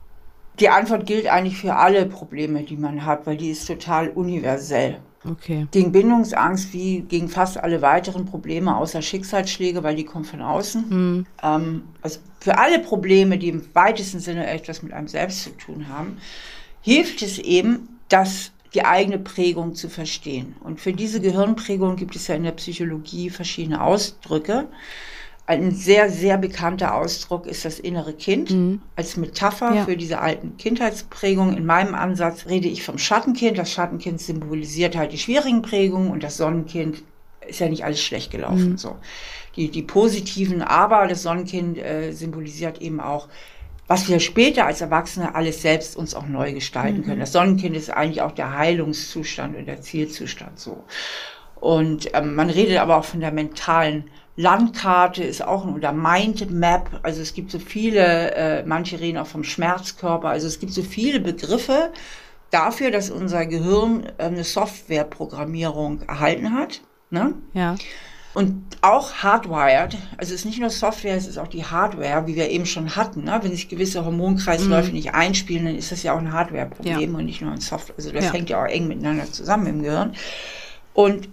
Die Antwort gilt eigentlich für alle Probleme, die man hat, weil die ist total universell. Okay. Gegen Bindungsangst wie gegen fast alle weiteren Probleme außer Schicksalsschläge, weil die kommen von außen. Ähm, also für alle Probleme, die im weitesten Sinne etwas mit einem selbst zu tun haben, hilft es eben, das die eigene Prägung zu verstehen. Und für diese Gehirnprägung gibt es ja in der Psychologie verschiedene Ausdrücke. Ein sehr, sehr bekannter Ausdruck ist das innere Kind als Metapher Ja. für diese alten Kindheitsprägungen. In meinem Ansatz rede ich vom Schattenkind. Das Schattenkind symbolisiert halt die schwierigen Prägungen und das Sonnenkind ist ja nicht alles schlecht gelaufen. So. Die, die positiven, aber das Sonnenkind äh, symbolisiert eben auch, was wir später als Erwachsene alles selbst uns auch neu gestalten können. Das Sonnenkind ist eigentlich auch der Heilungszustand und der Zielzustand so. Und ähm, man redet aber auch von der mentalen Landkarte, ist auch oder Mindmap. Also es gibt so viele, äh, manche reden auch vom Schmerzkörper. Also es gibt so viele Begriffe dafür, dass unser Gehirn äh, eine Softwareprogrammierung erhalten hat. Ne? Ja. Und auch hardwired, also es ist nicht nur Software, es ist auch die Hardware, wie wir eben schon hatten. Ne? Wenn sich gewisse Hormonkreisläufe nicht einspielen, dann ist das ja auch ein Hardware-Problem Ja. und nicht nur ein Software. Also das Ja. hängt ja auch eng miteinander zusammen im Gehirn. Und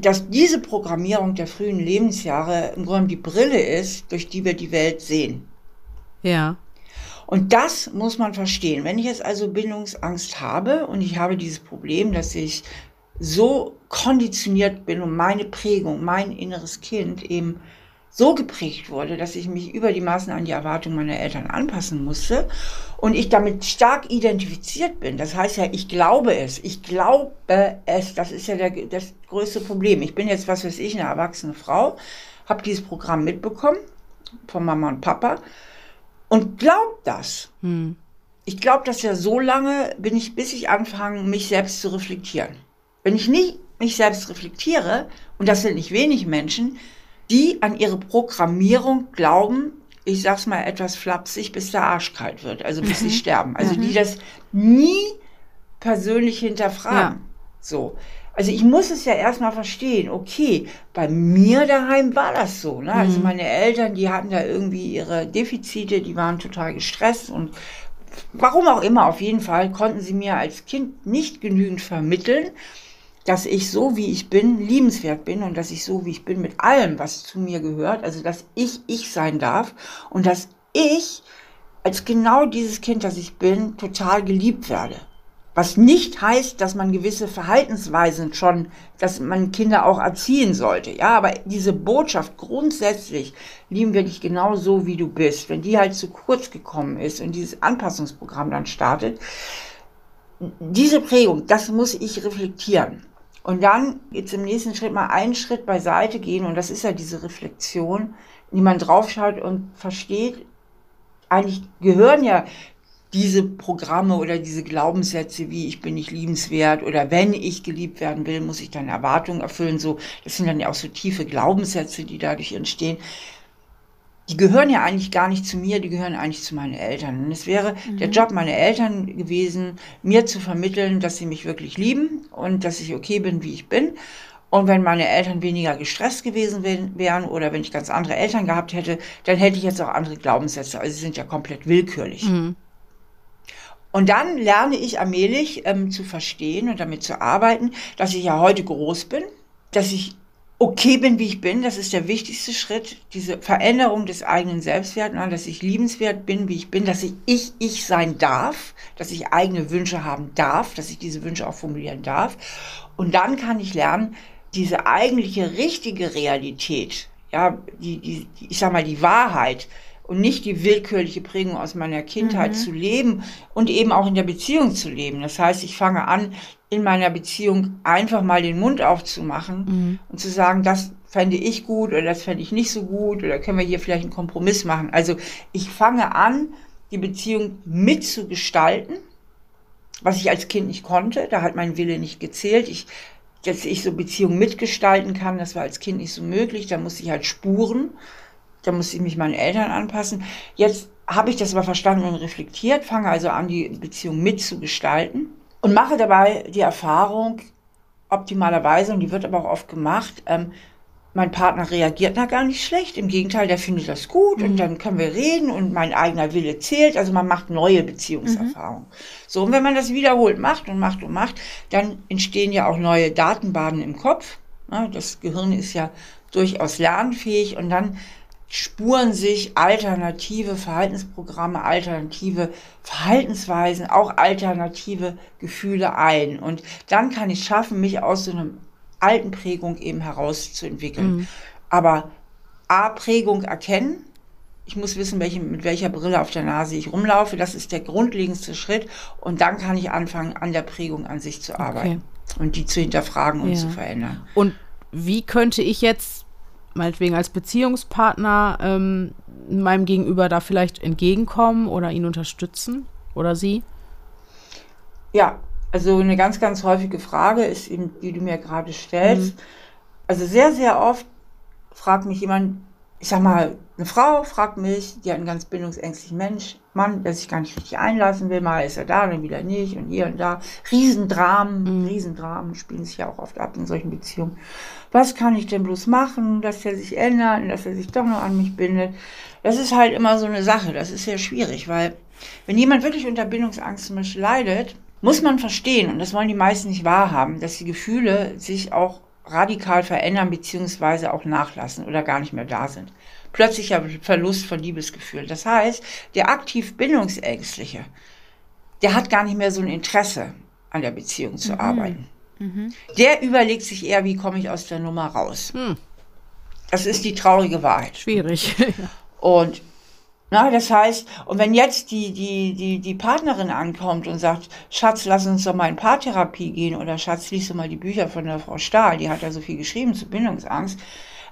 dass diese Programmierung der frühen Lebensjahre im Grunde die Brille ist, durch die wir die Welt sehen. Ja. Und das muss man verstehen. Wenn ich jetzt also Bindungsangst habe und ich habe dieses Problem, dass ich so konditioniert bin und meine Prägung, mein inneres Kind eben so geprägt wurde, dass ich mich über die Maßen an die Erwartungen meiner Eltern anpassen musste und ich damit stark identifiziert bin. Das heißt ja, ich glaube es, ich glaube es. Das ist ja der, das größte Problem. Ich bin jetzt, was weiß ich, eine erwachsene Frau, habe dieses Programm mitbekommen von Mama und Papa und glaub das. Hm. Ich glaube das ja so lange, bin ich, bis ich anfange, mich selbst zu reflektieren. Wenn ich nicht mich selbst reflektiere, und das sind nicht wenig Menschen, die an ihre Programmierung glauben, ich sag's mal etwas flapsig, bis der Arsch kalt wird, also bis sie sterben. Also die das nie persönlich hinterfragen. Ja. So. Also ich muss es ja erstmal verstehen, okay, bei mir daheim war das so. Ne? Also meine Eltern, die hatten da irgendwie ihre Defizite, die waren total gestresst und warum auch immer, auf jeden Fall konnten sie mir als Kind nicht genügend vermitteln, dass ich so wie ich bin liebenswert bin und dass ich so wie ich bin mit allem, was zu mir gehört, also dass ich ich sein darf und dass ich als genau dieses Kind, das ich bin, total geliebt werde. Was nicht heißt, dass man gewisse Verhaltensweisen schon, dass man Kinder auch erziehen sollte. Ja, aber diese Botschaft grundsätzlich lieben wir dich genau so, wie du bist. Wenn die halt zu kurz gekommen ist und dieses Anpassungsprogramm dann startet, diese Prägung, das muss ich reflektieren. Und dann jetzt im nächsten Schritt mal einen Schritt beiseite gehen und das ist ja diese Reflexion, die man draufschaut und versteht, eigentlich gehören ja diese Programme oder diese Glaubenssätze wie ich bin nicht liebenswert oder wenn ich geliebt werden will, muss ich dann Erwartungen erfüllen. So, das sind dann ja auch so tiefe Glaubenssätze, die dadurch entstehen. Die gehören ja eigentlich gar nicht zu mir, die gehören eigentlich zu meinen Eltern. Und es wäre mhm. der Job meiner Eltern gewesen, mir zu vermitteln, dass sie mich wirklich lieben und dass ich okay bin, wie ich bin. Und wenn meine Eltern weniger gestresst gewesen wären oder wenn ich ganz andere Eltern gehabt hätte, dann hätte ich jetzt auch andere Glaubenssätze. Also sie sind ja komplett willkürlich. Mhm. Und dann lerne ich allmählich ähm, zu verstehen und damit zu arbeiten, dass ich ja heute groß bin, dass ich okay bin, wie ich bin. Das ist der wichtigste Schritt, diese Veränderung des eigenen Selbstwerts, ne, dass ich liebenswert bin, wie ich bin, dass ich ich, ich sein darf, dass ich eigene Wünsche haben darf, dass ich diese Wünsche auch formulieren darf. Und dann kann ich lernen, diese eigentliche richtige Realität, ja, die, die, ich sag mal, die Wahrheit, und nicht die willkürliche Prägung aus meiner Kindheit mhm. zu leben und eben auch in der Beziehung zu leben. Das heißt, ich fange an, in meiner Beziehung einfach mal den Mund aufzumachen mhm. und zu sagen, das fände ich gut oder das fände ich nicht so gut oder können wir hier vielleicht einen Kompromiss machen. Also ich fange an, die Beziehung mitzugestalten, was ich als Kind nicht konnte. Da hat mein Wille nicht gezählt. Ich, dass ich so Beziehungen mitgestalten kann, das war als Kind nicht so möglich. Da musste ich halt spuren. Da musste ich mich meinen Eltern anpassen. Jetzt habe ich das aber verstanden und reflektiert, fange also an, die Beziehung mitzugestalten und mache dabei die Erfahrung, optimalerweise, und die wird aber auch oft gemacht, ähm, mein Partner reagiert da gar nicht schlecht. Im Gegenteil, der findet das gut mhm. und dann können wir reden und mein eigener Wille zählt. Also man macht neue Beziehungserfahrungen. Mhm. So, und wenn man das wiederholt macht und macht und macht, dann entstehen ja auch neue Datenbahnen im Kopf. Das Gehirn ist ja durchaus lernfähig und dann spuren sich alternative Verhaltensprogramme, alternative Verhaltensweisen, auch alternative Gefühle ein. Und dann kann ich schaffen, mich aus so einer alten Prägung eben herauszuentwickeln. Mhm. Aber A, Prägung erkennen. Ich muss wissen, welche, mit welcher Brille auf der Nase ich rumlaufe. Das ist der grundlegendste Schritt. Und dann kann ich anfangen, an der Prägung an sich zu arbeiten okay. und die zu hinterfragen und ja. zu verändern. Und wie könnte ich jetzt meinetwegen als Beziehungspartner ähm, meinem Gegenüber da vielleicht entgegenkommen oder ihn unterstützen oder sie? Ja, also eine ganz, ganz häufige Frage ist eben, die du mir gerade stellst. Mhm. Also sehr, sehr oft fragt mich jemand, ich sag mal, eine Frau fragt mich, die hat einen ganz bindungsängstlichen Mensch, Mann, der sich gar nicht richtig einlassen will, mal ist er da, dann wieder nicht und hier und da. Riesendramen, mhm. Riesendramen spielen sich ja auch oft ab in solchen Beziehungen. Was kann ich denn bloß machen, dass er sich ändert und dass er sich doch noch an mich bindet? Das ist halt immer so eine Sache, das ist sehr schwierig, weil wenn jemand wirklich unter Bindungsangst zum Beispiel leidet, muss man verstehen, und das wollen die meisten nicht wahrhaben, dass die Gefühle sich auch radikal verändern beziehungsweise auch nachlassen oder gar nicht mehr da sind. Plötzlicher Verlust von Liebesgefühl. Das heißt, der aktiv Bindungsängstliche, der hat gar nicht mehr so ein Interesse an der Beziehung zu mhm. arbeiten. Mhm. Der überlegt sich eher, wie komme ich aus der Nummer raus. Mhm. Das ist die traurige Wahrheit. Schwierig. Und na, das heißt, und wenn jetzt die, die, die, die Partnerin ankommt und sagt, Schatz, lass uns doch mal in Paartherapie gehen oder Schatz, liest du mal die Bücher von der Frau Stahl, die hat ja so viel geschrieben zu Bindungsangst,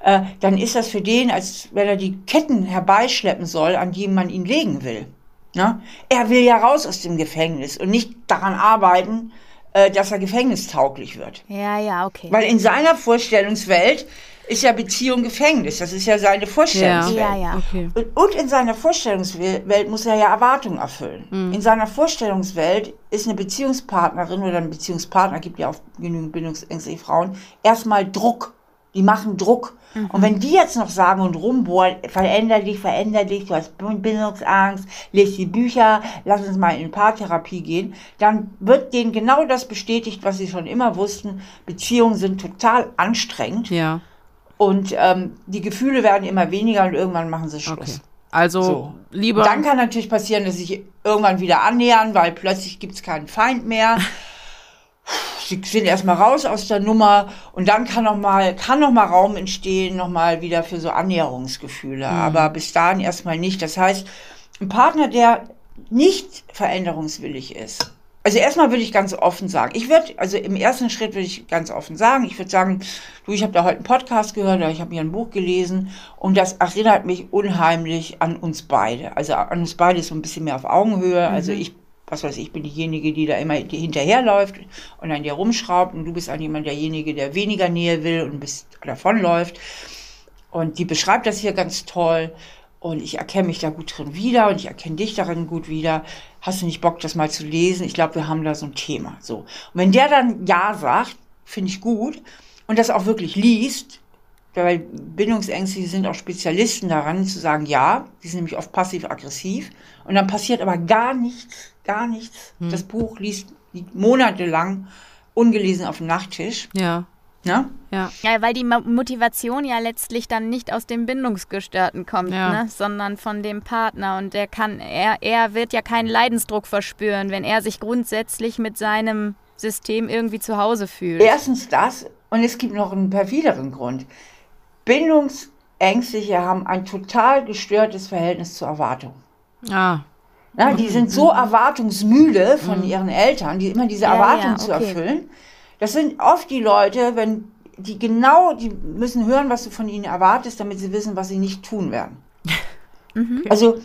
äh, dann ist das für den, als wenn er die Ketten herbeischleppen soll, an die man ihn legen will. Na? Er will ja raus aus dem Gefängnis und nicht daran arbeiten, äh, dass er gefängnistauglich wird. Ja, ja, okay. Weil in seiner Vorstellungswelt ist ja Beziehung Gefängnis. Das ist ja seine Vorstellungswelt. Ja, ja, ja. Okay. Und, und, in seiner Vorstellungswelt muss er ja Erwartungen erfüllen. Mhm. In seiner Vorstellungswelt ist eine Beziehungspartnerin oder ein Beziehungspartner, gibt ja auch genügend bindungsängstliche Frauen, erstmal Druck. Die machen Druck. Mhm. Und wenn die jetzt noch sagen und rumbohren, veränder dich, veränder dich, du hast Bindungsangst, lese die Bücher, lass uns mal in Paartherapie gehen, dann wird denen genau das bestätigt, was sie schon immer wussten. Beziehungen sind total anstrengend. Ja. Und ähm, die Gefühle werden immer weniger und irgendwann machen sie Schluss. Okay. Also so. lieber. Dann kann natürlich passieren, dass sich irgendwann wieder annähern, weil plötzlich gibt es keinen Feind mehr. Sie sind erstmal raus aus der Nummer und dann kann noch mal, kann noch mal Raum entstehen, noch mal wieder für so Annäherungsgefühle. Mhm. Aber bis dahin erstmal nicht. Das heißt, ein Partner, der nicht veränderungswillig ist, also erstmal würde ich ganz offen sagen, ich würde, also im ersten Schritt würde ich ganz offen sagen, ich würde sagen, du, ich habe da heute einen Podcast gehört, oder ich habe hier ein Buch gelesen und das erinnert mich unheimlich an uns beide. Also an uns beide ist so ein bisschen mehr auf Augenhöhe. Mhm. Also ich, was weiß ich, bin diejenige, die da immer hinterherläuft und an dir rumschraubt und du bist an jemand derjenige, der weniger Nähe will und bis davonläuft. Und die beschreibt das hier ganz toll. Und ich erkenne mich da gut drin wieder und ich erkenne dich darin gut wieder. Hast du nicht Bock, das mal zu lesen? Ich glaube, wir haben da so ein Thema. So. Und wenn der dann Ja sagt, finde ich gut und das auch wirklich liest, weil Bindungsängste sind auch Spezialisten daran, zu sagen Ja, die sind nämlich oft passiv-aggressiv und dann passiert aber gar nichts, gar nichts. Hm. Das Buch liest monatelang ungelesen auf dem Nachttisch. Ja. Ne? Ja. ja, weil die Motivation ja letztlich dann nicht aus dem Bindungsgestörten kommt, ja. ne? sondern von dem Partner. Und der kann, er, er wird ja keinen Leidensdruck verspüren, wenn er sich grundsätzlich mit seinem System irgendwie zu Hause fühlt. Erstens das, und es gibt noch einen perfideren Grund. Bindungsängstliche haben ein total gestörtes Verhältnis zur Erwartung. Ah. Na, die sind so erwartungsmüde von mhm. ihren Eltern, die immer diese ja, Erwartung ja, okay. zu erfüllen das sind oft die Leute, wenn die genau, die müssen hören, was du von ihnen erwartest, damit sie wissen, was sie nicht tun werden. mhm. Also,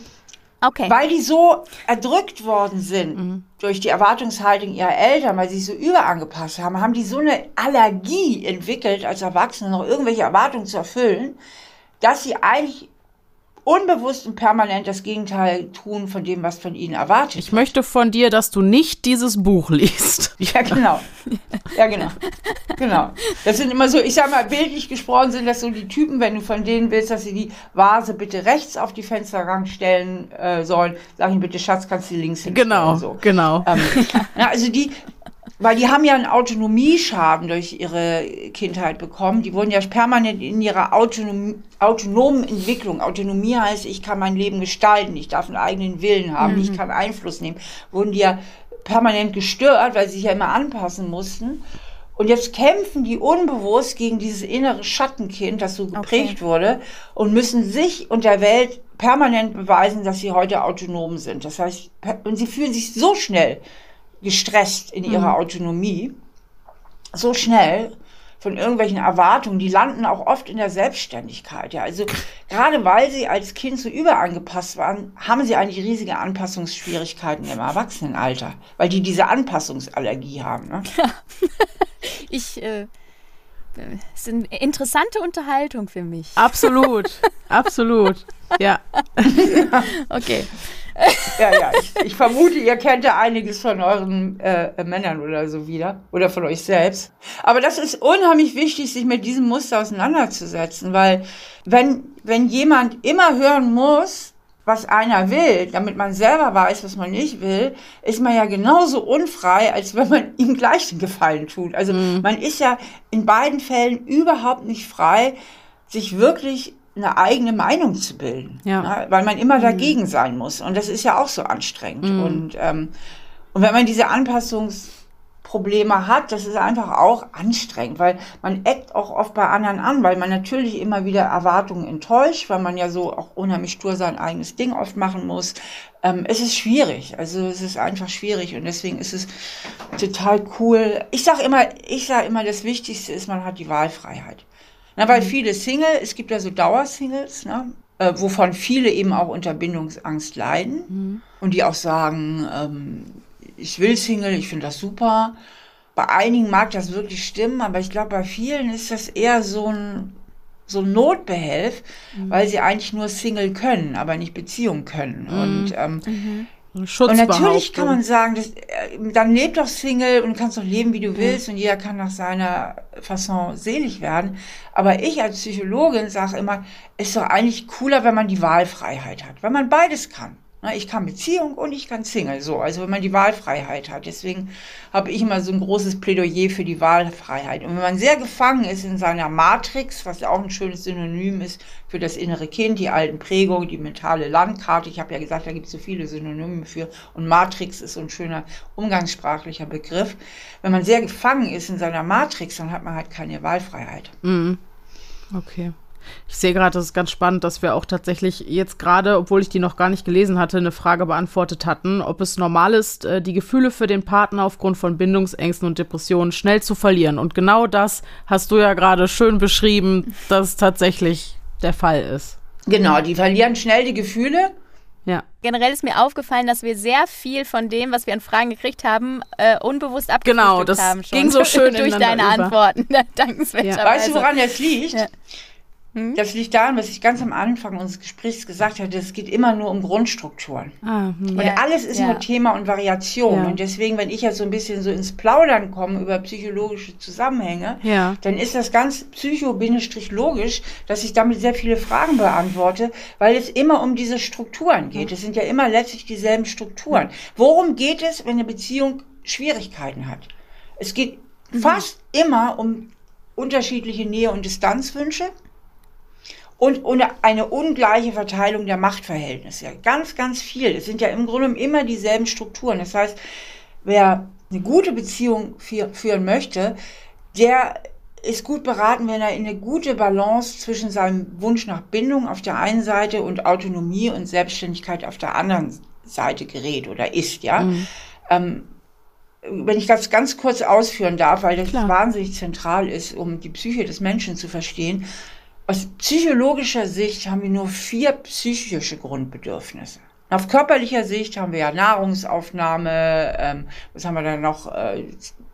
okay. weil die so erdrückt worden sind mhm. durch die Erwartungshaltung ihrer Eltern, weil sie sich so überangepasst haben, haben die so eine Allergie entwickelt, als Erwachsene noch irgendwelche Erwartungen zu erfüllen, dass sie eigentlich unbewusst und permanent das Gegenteil tun von dem, was von ihnen erwartet. Ich möchte von dir, dass du nicht dieses Buch liest. Ja, genau. Ja, genau. Genau. Das sind immer so, ich sag mal, bildlich gesprochen sind das so die Typen, wenn du von denen willst, dass sie die Vase bitte rechts auf die Fensterrang stellen äh, sollen, sag ich bitte, Schatz, kannst du links hinstellen. Genau, so. genau. Ähm, ja, also die, weil die haben ja einen Autonomieschaden durch ihre Kindheit bekommen. Die wurden ja permanent in ihrer Autonom autonomen Entwicklung. Autonomie heißt, ich kann mein Leben gestalten, ich darf einen eigenen Willen haben, mhm. ich kann Einfluss nehmen. Wurden die ja permanent gestört, weil sie sich ja immer anpassen mussten. Und jetzt kämpfen die unbewusst gegen dieses innere Schattenkind, das so geprägt okay. wurde, und müssen sich und der Welt permanent beweisen, dass sie heute autonom sind. Das heißt, und sie fühlen sich so schnell gestresst in ihrer mhm. Autonomie, so schnell von irgendwelchen Erwartungen, die landen auch oft in der Selbstständigkeit. Ja, also gerade weil sie als Kind so überangepasst waren, haben sie eigentlich riesige Anpassungsschwierigkeiten im Erwachsenenalter, weil die diese Anpassungsallergie haben. Ne? ich äh, ist eine interessante Unterhaltung für mich. Absolut, absolut. Ja. okay ja, ja, ich, ich, vermute, ihr kennt ja einiges von euren äh, Männern oder so wieder oder von euch selbst. Aber das ist unheimlich wichtig, sich mit diesem Muster auseinanderzusetzen, weil wenn, wenn jemand immer hören muss, was einer will, damit man selber weiß, was man nicht will, ist man ja genauso unfrei, als wenn man ihm gleich den Gefallen tut. Also mhm. man ist ja in beiden Fällen überhaupt nicht frei, sich wirklich eine eigene Meinung zu bilden, ja. Ne? weil man immer mhm. dagegen sein muss. Und das ist ja auch so anstrengend. Mhm. Und, ähm, und wenn man diese Anpassungsprobleme hat, das ist einfach auch anstrengend, weil man eckt auch oft bei anderen an, weil man natürlich immer wieder Erwartungen enttäuscht, weil man ja so auch unheimlich stur sein eigenes Ding oft machen muss. Ähm, es ist schwierig, also es ist einfach schwierig und deswegen ist es total cool. Ich sage immer, ich sage immer, das Wichtigste ist, man hat die Wahlfreiheit. Na, weil mhm. viele Single, es gibt ja so Dauersingles, ne, äh, wovon viele eben auch unter Bindungsangst leiden mhm. und die auch sagen, ähm, ich will Single, ich finde das super. Bei einigen mag das wirklich stimmen, aber ich glaube, bei vielen ist das eher so ein, so ein Notbehelf, mhm. weil sie eigentlich nur Single können, aber nicht Beziehung können. Mhm. Und ähm, mhm. Und natürlich kann man sagen, das, äh, dann lebt doch Single und kannst doch leben, wie du willst und jeder kann nach seiner Fasson selig werden. Aber ich als Psychologin sage immer, ist doch eigentlich cooler, wenn man die Wahlfreiheit hat, wenn man beides kann. Ich kann Beziehung und ich kann Single, so, also wenn man die Wahlfreiheit hat. Deswegen habe ich immer so ein großes Plädoyer für die Wahlfreiheit. Und wenn man sehr gefangen ist in seiner Matrix, was ja auch ein schönes Synonym ist für das innere Kind, die alten Prägungen, die mentale Landkarte, ich habe ja gesagt, da gibt es so viele Synonyme für, und Matrix ist so ein schöner umgangssprachlicher Begriff. Wenn man sehr gefangen ist in seiner Matrix, dann hat man halt keine Wahlfreiheit. Mhm. Okay. Ich sehe gerade, das ist ganz spannend, dass wir auch tatsächlich jetzt gerade, obwohl ich die noch gar nicht gelesen hatte, eine Frage beantwortet hatten, ob es normal ist, äh, die Gefühle für den Partner aufgrund von Bindungsängsten und Depressionen schnell zu verlieren. Und genau das hast du ja gerade schön beschrieben, dass es tatsächlich der Fall ist. Genau, die verlieren schnell die Gefühle. Ja. Generell ist mir aufgefallen, dass wir sehr viel von dem, was wir an Fragen gekriegt haben, äh, unbewusst abgefrühstückt genau, das haben. Schon. ging so schön durch deine über. Antworten. Dankenswerterweise. Ja. Weißt du, woran das liegt? Ja. Hm? Das liegt daran, was ich ganz am Anfang unseres Gesprächs gesagt hatte, es geht immer nur um Grundstrukturen. Ah, hm. Und ja, alles ist ja. nur Thema und Variation. Ja. Und deswegen, wenn ich jetzt so ein bisschen so ins Plaudern komme über psychologische Zusammenhänge, dann ist das ganz psycho-logisch, dass ich damit sehr viele Fragen beantworte, weil es immer um diese Strukturen geht. Es sind ja immer letztlich dieselben Strukturen. Worum geht es, wenn eine Beziehung Schwierigkeiten hat? Es geht mhm. fast immer um unterschiedliche Nähe- und Distanzwünsche und, eine ungleiche Verteilung der Machtverhältnisse. Ganz, ganz viel. Es sind ja im Grunde immer dieselben Strukturen. Das heißt, wer eine gute Beziehung führen möchte, der ist gut beraten, wenn er in eine gute Balance zwischen seinem Wunsch nach Bindung auf der einen Seite und Autonomie und Selbstständigkeit auf der anderen Seite gerät oder ist, ja. Mhm. Ähm, wenn ich das ganz kurz ausführen darf, weil das Klar. wahnsinnig zentral ist, um die Psyche des Menschen zu verstehen, aus psychologischer Sicht haben wir nur vier psychische Grundbedürfnisse. Auf körperlicher Sicht haben wir ja Nahrungsaufnahme, ähm, was haben wir dann noch, äh,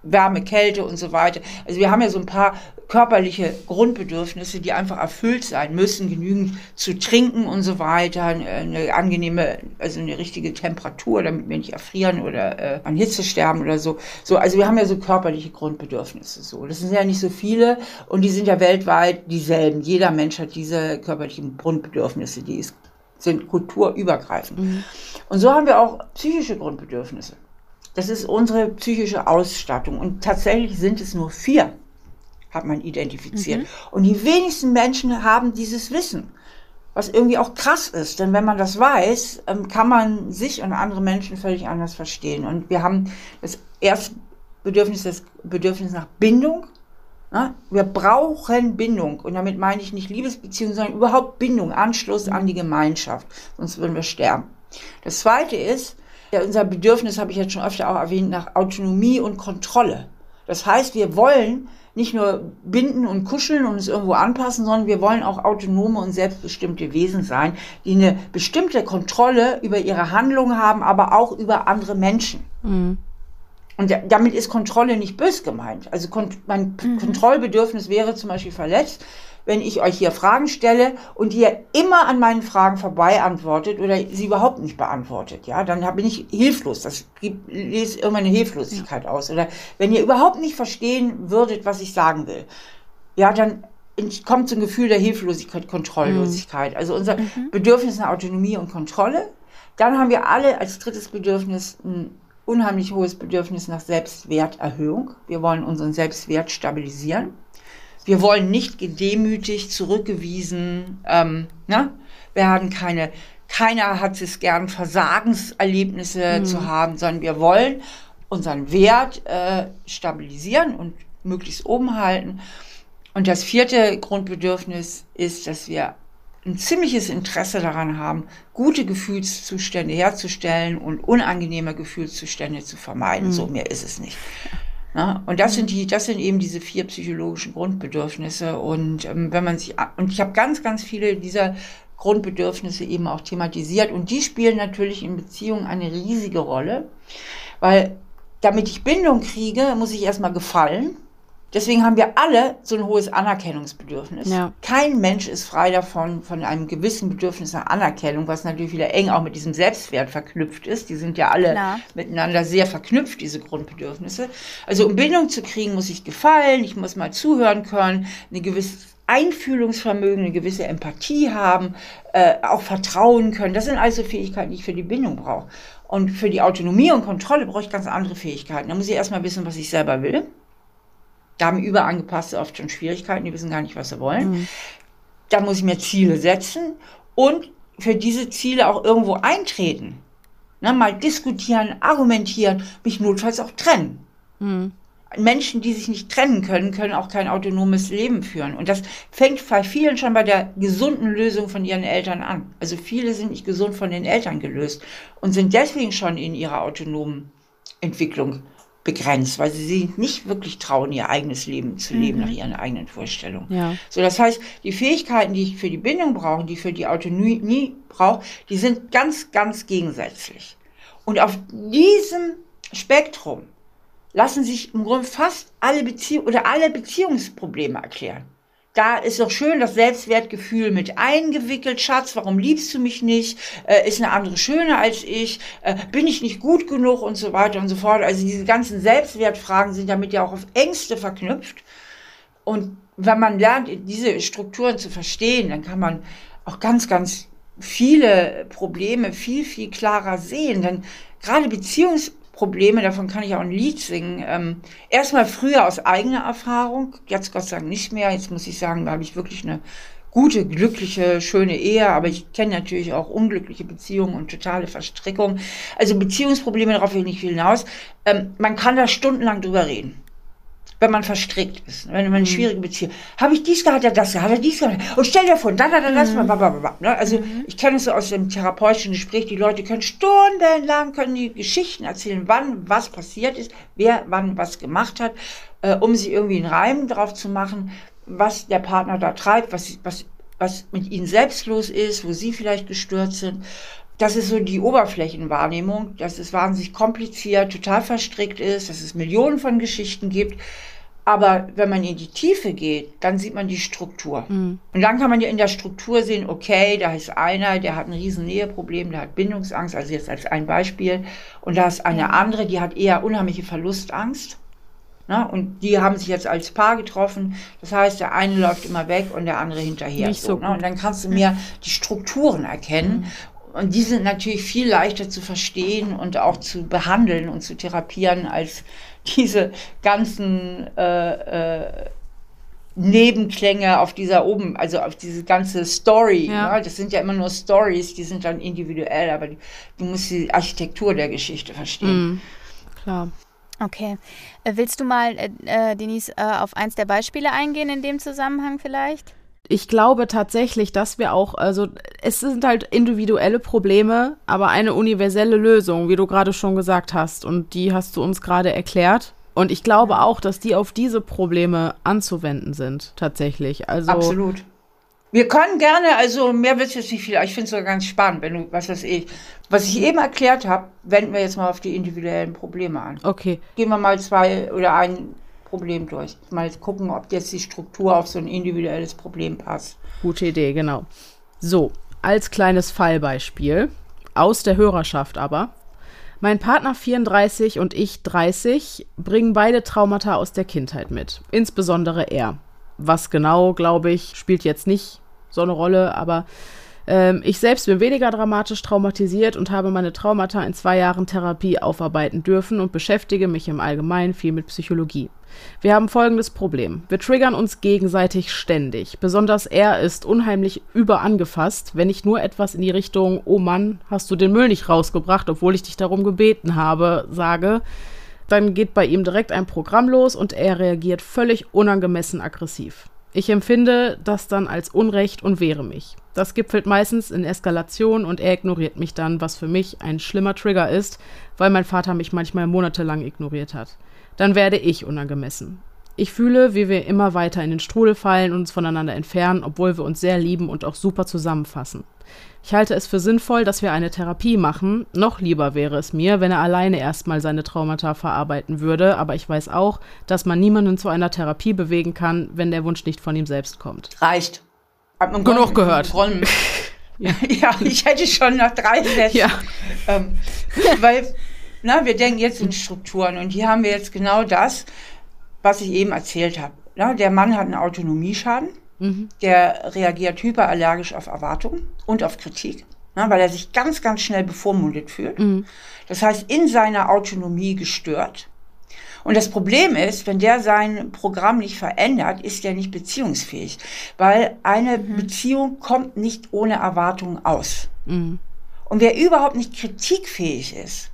Wärme, Kälte und so weiter. Also wir haben ja so ein paar körperliche Grundbedürfnisse, die einfach erfüllt sein müssen, genügend zu trinken und so weiter, eine angenehme, also eine richtige Temperatur, damit wir nicht erfrieren oder äh, an Hitze sterben oder so. So, also wir haben ja so körperliche Grundbedürfnisse. So, das sind ja nicht so viele und die sind ja weltweit dieselben. Jeder Mensch hat diese körperlichen Grundbedürfnisse, die ist, sind kulturübergreifend. Mhm. Und so haben wir auch psychische Grundbedürfnisse. Das ist unsere psychische Ausstattung. Und tatsächlich sind es nur vier, hat man identifiziert. Mhm. Und die wenigsten Menschen haben dieses Wissen. Was irgendwie auch krass ist, denn wenn man das weiß, ähm, kann man sich und andere Menschen völlig anders verstehen. Und wir haben das erste Bedürfnis, das Bedürfnis nach Bindung. Wir brauchen Bindung. Und damit meine ich nicht Liebesbeziehung, sondern überhaupt Bindung, Anschluss an die Gemeinschaft. Sonst würden wir sterben. Das zweite ist, ja, unser Bedürfnis habe ich jetzt schon öfter auch erwähnt nach Autonomie und Kontrolle. Das heißt, wir wollen nicht nur binden und kuscheln und uns irgendwo anpassen, sondern wir wollen auch autonome und selbstbestimmte Wesen sein, die eine bestimmte Kontrolle über ihre Handlungen haben, aber auch über andere Menschen. Mhm. Und damit ist Kontrolle nicht bös gemeint. Also mein mhm. Kontrollbedürfnis wäre zum Beispiel verletzt, wenn ich euch hier Fragen stelle und ihr immer an meinen Fragen vorbei antwortet oder sie überhaupt nicht beantwortet, ja, dann bin ich hilflos. Das gibt, lese immer eine Hilflosigkeit ja. aus. Oder wenn ihr überhaupt nicht verstehen würdet, was ich sagen will, ja, dann kommt so ein Gefühl der Hilflosigkeit, Kontrolllosigkeit. Mhm. Also unser mhm. Bedürfnis nach Autonomie und Kontrolle. Dann haben wir alle als drittes Bedürfnis ein unheimlich hohes Bedürfnis nach Selbstwerterhöhung. Wir wollen unseren Selbstwert stabilisieren. Wir wollen nicht gedemütigt, zurückgewiesen, ähm, ne? Wir haben keine, keiner hat es gern, Versagenserlebnisse mhm. zu haben, sondern wir wollen unseren Wert äh, stabilisieren und möglichst oben halten. Und das vierte Grundbedürfnis ist, dass wir ein ziemliches Interesse daran haben, gute Gefühlszustände herzustellen und unangenehme Gefühlszustände zu vermeiden. Mhm. So mehr ist es nicht. Ja, und das sind die, das sind eben diese vier psychologischen Grundbedürfnisse. Und ähm, wenn man sich, und ich habe ganz, ganz viele dieser Grundbedürfnisse eben auch thematisiert. Und die spielen natürlich in Beziehungen eine riesige Rolle, weil damit ich Bindung kriege, muss ich erstmal gefallen. Deswegen haben wir alle so ein hohes Anerkennungsbedürfnis. Ja. Kein Mensch ist frei davon, von einem gewissen Bedürfnis nach Anerkennung, was natürlich wieder eng auch mit diesem Selbstwert verknüpft ist. Die sind ja alle Klar. miteinander sehr verknüpft, diese Grundbedürfnisse. Also um Bindung zu kriegen, muss ich gefallen, ich muss mal zuhören können, eine gewisse Einfühlungsvermögen, eine gewisse Empathie haben, äh, auch vertrauen können. Das sind also Fähigkeiten, die ich für die Bindung brauche. Und für die Autonomie und Kontrolle brauche ich ganz andere Fähigkeiten. Da muss ich erstmal wissen, was ich selber will. Da haben Überangepasste oft schon Schwierigkeiten, die wissen gar nicht, was sie wollen. Mhm. Da muss ich mir Ziele setzen und für diese Ziele auch irgendwo eintreten. Ne, mal diskutieren, argumentieren, mich notfalls auch trennen. Mhm. Menschen, die sich nicht trennen können, können auch kein autonomes Leben führen. Und das fängt bei vielen schon bei der gesunden Lösung von ihren Eltern an. Also viele sind nicht gesund von den Eltern gelöst und sind deswegen schon in ihrer autonomen Entwicklung begrenzt, weil sie sich nicht wirklich trauen, ihr eigenes Leben zu leben mhm. nach ihren eigenen Vorstellungen. Ja. So, das heißt, die Fähigkeiten, die ich für die Bindung brauche, die ich für die Autonomie brauche, die sind ganz, ganz gegensätzlich. Und auf diesem Spektrum lassen sich im Grunde fast alle Beziehungen oder alle Beziehungsprobleme erklären. Da ist doch schön das Selbstwertgefühl mit eingewickelt. Schatz, warum liebst du mich nicht? Äh, ist eine andere schöner als ich? Äh, bin ich nicht gut genug? Und so weiter und so fort. Also diese ganzen Selbstwertfragen sind damit ja auch auf Ängste verknüpft. Und wenn man lernt, diese Strukturen zu verstehen, dann kann man auch ganz, ganz viele Probleme viel, viel klarer sehen. Denn gerade Beziehungs Probleme, davon kann ich auch ein Lied singen. Ähm, erstmal früher aus eigener Erfahrung, jetzt Gott sei Dank nicht mehr. Jetzt muss ich sagen, da habe ich wirklich eine gute, glückliche, schöne Ehe, aber ich kenne natürlich auch unglückliche Beziehungen und totale Verstrickung. Also Beziehungsprobleme, darauf will ich nicht viel hinaus. Ähm, man kann da stundenlang drüber reden wenn man verstrickt ist, wenn man eine mhm. schwierige Beziehung. Habe ich dies gehabt, hat er das gehabt, hat er dies gehabt. Und stell dir vor, dann hat er das, mhm. blablabla. Ne? Also mhm. ich kenne es so aus dem therapeutischen Gespräch, die Leute können stundenlang, können die Geschichten erzählen, wann was passiert ist, wer wann was gemacht hat, äh, um sich irgendwie einen Reim drauf zu machen, was der Partner da treibt, was, was, was mit ihnen selbst los ist, wo sie vielleicht gestört sind. Das ist so die Oberflächenwahrnehmung, dass es wahnsinnig kompliziert, total verstrickt ist, dass es Millionen von Geschichten gibt. Aber wenn man in die Tiefe geht, dann sieht man die Struktur. Mhm. Und dann kann man ja in der Struktur sehen, okay, da ist einer, der hat ein riesen Näheproblem, der hat Bindungsangst, also jetzt als ein Beispiel. Und da ist eine andere, die hat eher unheimliche Verlustangst. Ne? Und die haben sich jetzt als Paar getroffen. Das heißt, der eine läuft immer weg und der andere hinterher. Nicht so, so ne? Und dann kannst du mir die Strukturen erkennen. Mhm. Und die sind natürlich viel leichter zu verstehen und auch zu behandeln und zu therapieren als diese ganzen äh, äh, Nebenklänge auf dieser oben, also auf diese ganze Story. Ja. Ne? Das sind ja immer nur Stories, die sind dann individuell, aber du musst die Architektur der Geschichte verstehen. Mhm. Klar. Okay. Äh, willst du mal, äh, äh, Denise, äh, auf eins der Beispiele eingehen in dem Zusammenhang vielleicht? Ich glaube tatsächlich, dass wir auch, also es sind halt individuelle Probleme, aber eine universelle Lösung, wie du gerade schon gesagt hast. Und die hast du uns gerade erklärt. Und ich glaube auch, dass die auf diese Probleme anzuwenden sind, tatsächlich. Also Absolut. Wir können gerne, also mehr wird jetzt nicht viel, aber ich finde es sogar ganz spannend, wenn du, was weiß ich, was ich eben erklärt habe, wenden wir jetzt mal auf die individuellen Probleme an. Okay. Gehen wir mal zwei oder ein Problem durch. Mal gucken, ob jetzt die Struktur auf so ein individuelles Problem passt. Gute Idee, genau. So, als kleines Fallbeispiel, aus der Hörerschaft aber. Mein Partner 34 und ich 30 bringen beide Traumata aus der Kindheit mit. Insbesondere er. Was genau, glaube ich, spielt jetzt nicht so eine Rolle, aber ähm, ich selbst bin weniger dramatisch traumatisiert und habe meine Traumata in zwei Jahren Therapie aufarbeiten dürfen und beschäftige mich im Allgemeinen viel mit Psychologie. Wir haben folgendes Problem. Wir triggern uns gegenseitig ständig. Besonders er ist unheimlich überangefasst, wenn ich nur etwas in die Richtung, oh Mann, hast du den Müll nicht rausgebracht, obwohl ich dich darum gebeten habe, sage. Dann geht bei ihm direkt ein Programm los und er reagiert völlig unangemessen aggressiv. Ich empfinde das dann als Unrecht und wehre mich. Das gipfelt meistens in Eskalation und er ignoriert mich dann, was für mich ein schlimmer Trigger ist, weil mein Vater mich manchmal monatelang ignoriert hat dann werde ich unangemessen. Ich fühle, wie wir immer weiter in den Strudel fallen und uns voneinander entfernen, obwohl wir uns sehr lieben und auch super zusammenfassen. Ich halte es für sinnvoll, dass wir eine Therapie machen. Noch lieber wäre es mir, wenn er alleine erstmal seine Traumata verarbeiten würde, aber ich weiß auch, dass man niemanden zu einer Therapie bewegen kann, wenn der Wunsch nicht von ihm selbst kommt. Reicht. Genug gehört. ja. ja. ich hätte schon nach drei Sätzen. Ja. Ähm, weil na, wir denken jetzt in Strukturen und hier haben wir jetzt genau das, was ich eben erzählt habe. Na, der Mann hat einen Autonomieschaden. Mhm. der reagiert hyperallergisch auf Erwartungen und auf Kritik, ne, weil er sich ganz, ganz schnell bevormundet fühlt. Mhm. Das heißt, in seiner Autonomie gestört. Und das Problem ist, wenn der sein Programm nicht verändert, ist er nicht beziehungsfähig, weil eine mhm. Beziehung kommt nicht ohne Erwartungen aus. Mhm. Und wer überhaupt nicht kritikfähig ist,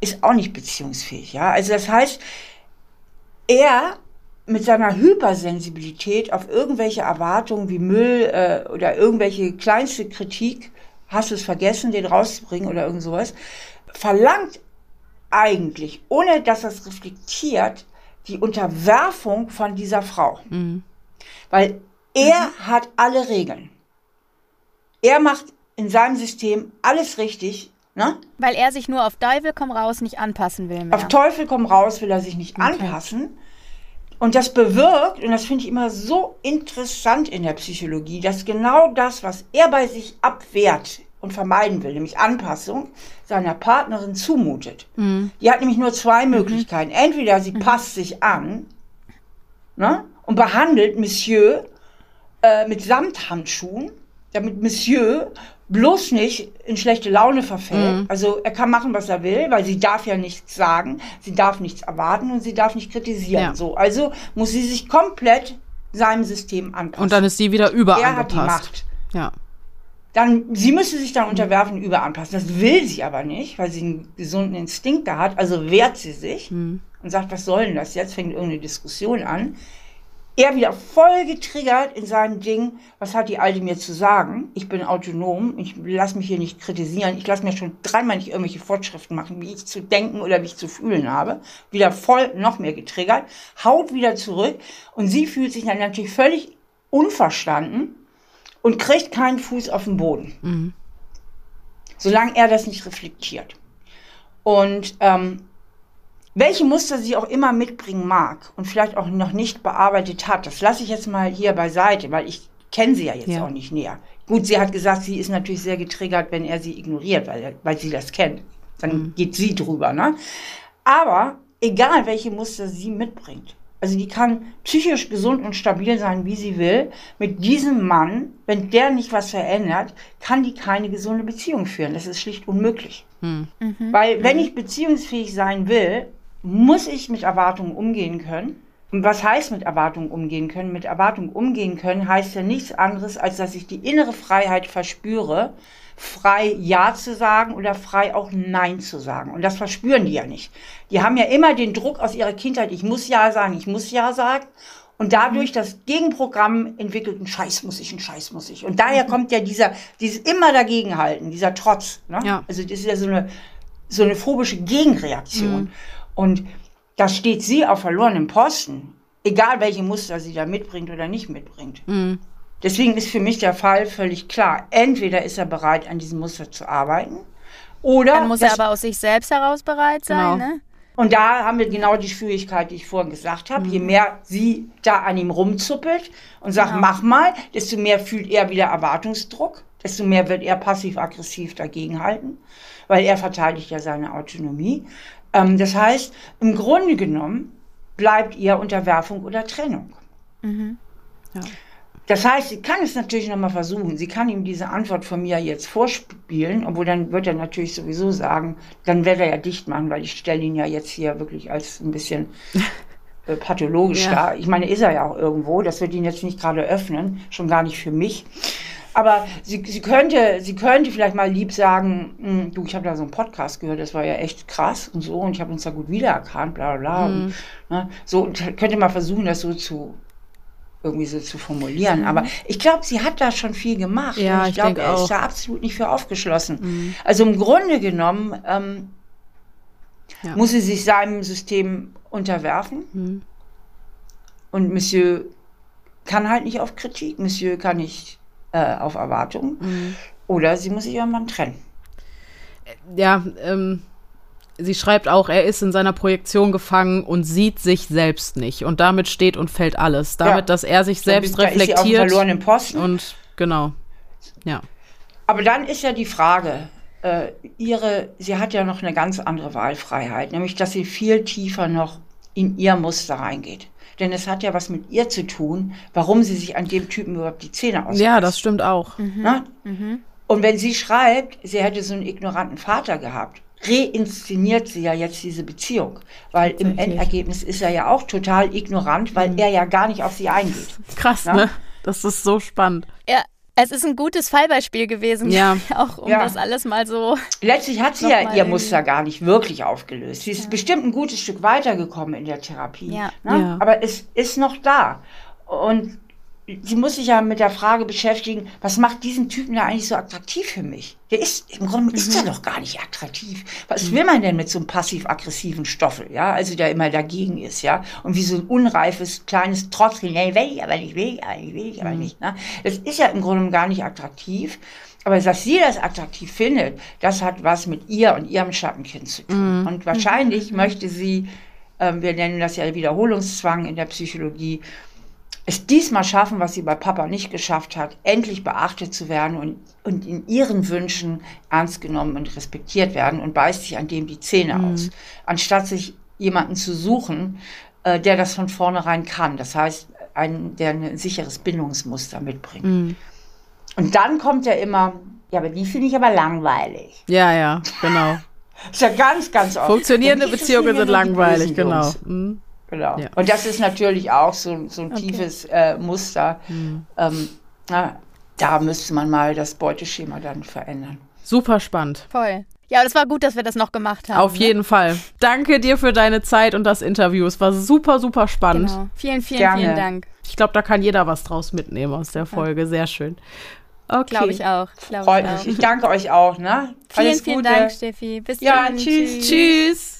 ist auch nicht beziehungsfähig. Ja, also das heißt, er mit seiner Hypersensibilität auf irgendwelche Erwartungen wie Müll äh, oder irgendwelche kleinste Kritik, hast du es vergessen, den rauszubringen oder irgend sowas, verlangt eigentlich, ohne dass es reflektiert, die Unterwerfung von dieser Frau. Mhm. Weil er mhm. hat alle Regeln. Er macht in seinem System alles richtig. Ne? Weil er sich nur auf Teufel komm raus nicht anpassen will. Mehr. Auf Teufel komm raus will er sich nicht okay. anpassen. Und das bewirkt, und das finde ich immer so interessant in der Psychologie, dass genau das, was er bei sich abwehrt und vermeiden will, nämlich Anpassung, seiner Partnerin zumutet. Mhm. Die hat nämlich nur zwei mhm. Möglichkeiten. Entweder sie mhm. passt sich an ne, und behandelt Monsieur äh, mit Samthandschuhen, damit Monsieur bloß nicht in schlechte Laune verfällt. Mhm. Also er kann machen, was er will, weil sie darf ja nichts sagen, sie darf nichts erwarten und sie darf nicht kritisieren. Ja. So, also muss sie sich komplett seinem System anpassen. Und dann ist sie wieder überall Er hat die Macht. Ja. Dann, sie müsste sich dann unterwerfen, überanpassen. Das will sie aber nicht, weil sie einen gesunden Instinkt da hat. Also wehrt sie sich mhm. und sagt, was soll denn das? Jetzt fängt irgendeine Diskussion an er wieder voll getriggert in seinem Ding, was hat die Alte mir zu sagen? Ich bin autonom, ich lasse mich hier nicht kritisieren, ich lasse mir schon dreimal nicht irgendwelche Fortschriften machen, wie ich zu denken oder wie ich zu fühlen habe. Wieder voll noch mehr getriggert, haut wieder zurück und sie fühlt sich dann natürlich völlig unverstanden und kriegt keinen Fuß auf den Boden. Mhm. Solange er das nicht reflektiert. Und ähm, welche Muster sie auch immer mitbringen mag und vielleicht auch noch nicht bearbeitet hat, das lasse ich jetzt mal hier beiseite, weil ich kenne sie ja jetzt ja. auch nicht näher. Gut, sie hat gesagt, sie ist natürlich sehr getriggert, wenn er sie ignoriert, weil, weil sie das kennt. Dann mhm. geht sie drüber, ne? Aber egal, welche Muster sie mitbringt, also die kann psychisch gesund und stabil sein, wie sie will. Mit diesem Mann, wenn der nicht was verändert, kann die keine gesunde Beziehung führen. Das ist schlicht unmöglich. Mhm. Weil wenn mhm. ich beziehungsfähig sein will, muss ich mit Erwartungen umgehen können. Und was heißt mit Erwartungen umgehen können? Mit Erwartungen umgehen können heißt ja nichts anderes, als dass ich die innere Freiheit verspüre, frei Ja zu sagen oder frei auch Nein zu sagen. Und das verspüren die ja nicht. Die haben ja immer den Druck aus ihrer Kindheit, ich muss Ja sagen, ich muss Ja sagen. Und dadurch das Gegenprogramm entwickelt, ein Scheiß muss ich, ein Scheiß muss ich. Und daher mhm. kommt ja dieser, dieses immer dagegenhalten, dieser Trotz. Ne? Ja. Also das ist ja so eine, so eine phobische Gegenreaktion. Mhm. Und da steht sie auf verlorenem Posten, egal welche Muster sie da mitbringt oder nicht mitbringt. Mhm. Deswegen ist für mich der Fall völlig klar. Entweder ist er bereit, an diesem Muster zu arbeiten, oder. Dann muss er aber aus sich selbst heraus bereit sein, genau. ne? Und da haben wir genau die Schwierigkeit, die ich vorhin gesagt habe. Mhm. Je mehr sie da an ihm rumzuppelt und sagt, genau. mach mal, desto mehr fühlt er wieder Erwartungsdruck, desto mehr wird er passiv-aggressiv dagegenhalten, weil er verteidigt ja seine Autonomie. Ähm, das heißt, im Grunde genommen bleibt ihr Unterwerfung oder Trennung. Mhm. Ja. Das heißt, sie kann es natürlich nochmal versuchen. Sie kann ihm diese Antwort von mir jetzt vorspielen, obwohl dann wird er natürlich sowieso sagen, dann wird er ja dicht machen, weil ich stelle ihn ja jetzt hier wirklich als ein bisschen äh, pathologisch ja. dar. Ich meine, ist er ja auch irgendwo. Das wird ihn jetzt nicht gerade öffnen, schon gar nicht für mich. Aber sie, sie, könnte, sie könnte vielleicht mal lieb sagen, hm, du, ich habe da so einen Podcast gehört, das war ja echt krass und so und ich habe uns da gut wiedererkannt, bla bla bla. Mhm. Und, ne, so und könnte mal versuchen, das so zu irgendwie so zu formulieren. Mhm. Aber ich glaube, sie hat da schon viel gemacht. Ja, ich, ich glaube, er ist da absolut nicht für aufgeschlossen. Mhm. Also im Grunde genommen ähm, ja. muss sie sich seinem System unterwerfen. Mhm. Und Monsieur kann halt nicht auf Kritik. Monsieur kann nicht äh, auf Erwartungen. Mhm. Oder sie muss sich irgendwann trennen. Ja, ähm, sie schreibt auch, er ist in seiner Projektion gefangen und sieht sich selbst nicht. Und damit steht und fällt alles. Damit, ja. dass er sich selbst da reflektiert. Ist sie auf verlorenen Posten. Und genau. Ja. Aber dann ist ja die Frage, äh, ihre, sie hat ja noch eine ganz andere Wahlfreiheit, nämlich dass sie viel tiefer noch in ihr Muster reingeht. Denn es hat ja was mit ihr zu tun, warum sie sich an dem Typen überhaupt die Zähne ausbeißt. Ja, das stimmt auch. Ne? Und wenn sie schreibt, sie hätte so einen ignoranten Vater gehabt, reinszeniert sie ja jetzt diese Beziehung. Weil im. Endergebnis ist er ja auch total ignorant, weil er ja gar nicht auf sie eingeht. Krass, Ja. ne? Das ist so spannend. Ja, es ist ein gutes Fallbeispiel gewesen, Ja. auch um Ja. das alles mal so. Letztlich hat sie ja ihr. Muster gar nicht wirklich aufgelöst. Sie ist bestimmt ein gutes Stück weitergekommen in der Therapie. Ja. Ne? Ja. Aber es ist noch da. Und sie muss sich ja mit der Frage beschäftigen, was macht diesen Typen da eigentlich so attraktiv für mich? Der ist, im Grunde ist Mhm. er doch gar nicht attraktiv. Was will man denn mit so einem passiv-aggressiven Stoffel, ja? Also der immer dagegen ist, ja? Und wie so ein unreifes, kleines Trottel, nee, will ich aber nicht, will ich aber nicht, will ich aber Mhm. nicht, ne? Das ist ja im Grunde gar nicht attraktiv. Aber dass sie das attraktiv findet, das hat was mit ihr und ihrem Schattenkind zu tun. Und wahrscheinlich möchte sie, ähm, wir nennen das ja Wiederholungszwang in der Psychologie, es diesmal schaffen, was sie bei Papa nicht geschafft hat, endlich beachtet zu werden und, und in ihren Wünschen ernst genommen und respektiert werden und beißt sich an dem die Zähne aus, anstatt sich jemanden zu suchen, äh, der das von vornherein kann. Das heißt, ein, der ein sicheres Bindungsmuster mitbringt. Mhm. Und dann kommt ja immer, ja, aber die finde ich aber langweilig. Ja, ja, genau. Ist ja ganz, ganz oft. Funktionierende Beziehungen sind langweilig, genau. Mhm. Genau. Ja. Und das ist natürlich auch so, so ein tiefes äh, Muster. Mhm. Ähm, na, da müsste man mal das Beuteschema dann verändern. Super spannend. Voll. Ja, das war gut, dass wir das noch gemacht haben. Auf ne? jeden Fall. Danke dir für deine Zeit und das Interview. Es war super, super spannend. Genau. Vielen, vielen, Gerne. vielen Dank. Ich glaube, da kann jeder was draus mitnehmen aus der Folge. Sehr schön. Okay. Glaube ich auch. Glaub Freut ich mich. auch. Ich danke euch auch. Ne? Vielen, Alles vielen Gute. Dank, Steffi. Bis Ja, dann. tschüss. Tschüss.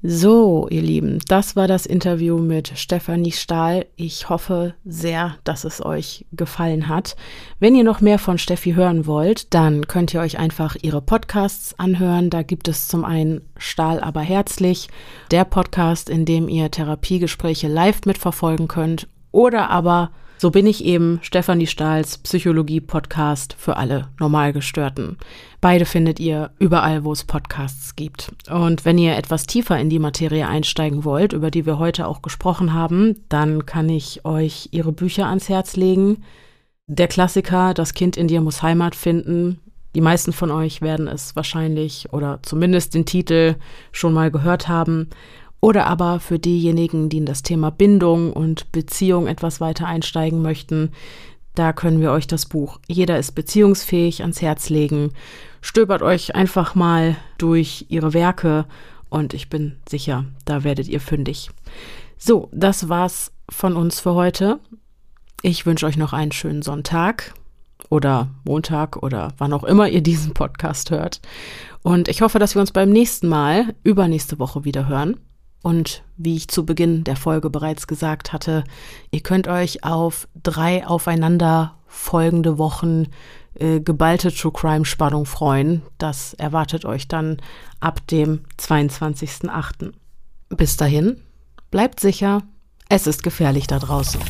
So, ihr Lieben, das war das Interview mit Stefanie Stahl. Ich hoffe sehr, dass es euch gefallen hat. Wenn ihr noch mehr von Steffi hören wollt, dann könnt ihr euch einfach ihre Podcasts anhören. Da gibt es zum einen Stahl aber herzlich, der Podcast, in dem ihr Therapiegespräche live mitverfolgen könnt, oder aber so bin ich eben Stefanie Stahls Psychologie-Podcast für alle Normalgestörten. Beide findet ihr überall, wo es Podcasts gibt. Und wenn ihr etwas tiefer in die Materie einsteigen wollt, über die wir heute auch gesprochen haben, dann kann ich euch ihre Bücher ans Herz legen. Der Klassiker Das Kind in dir muss Heimat finden. Die meisten von euch werden es wahrscheinlich oder zumindest den Titel schon mal gehört haben. Oder aber für diejenigen, die in das Thema Bindung und Beziehung etwas weiter einsteigen möchten, da können wir euch das Buch Jeder ist beziehungsfähig ans Herz legen. Stöbert euch einfach mal durch ihre Werke und ich bin sicher, da werdet ihr fündig. So, das war's von uns für heute. Ich wünsche euch noch einen schönen Sonntag oder Montag oder wann auch immer ihr diesen Podcast hört. Und ich hoffe, dass wir uns beim nächsten Mal übernächste Woche wieder hören. Und wie ich zu Beginn der Folge bereits gesagt hatte, ihr könnt euch auf drei aufeinander folgende Wochen äh, geballte True Crime Spannung freuen. Das erwartet euch dann ab dem 22.08. Bis dahin, bleibt sicher, es ist gefährlich da draußen.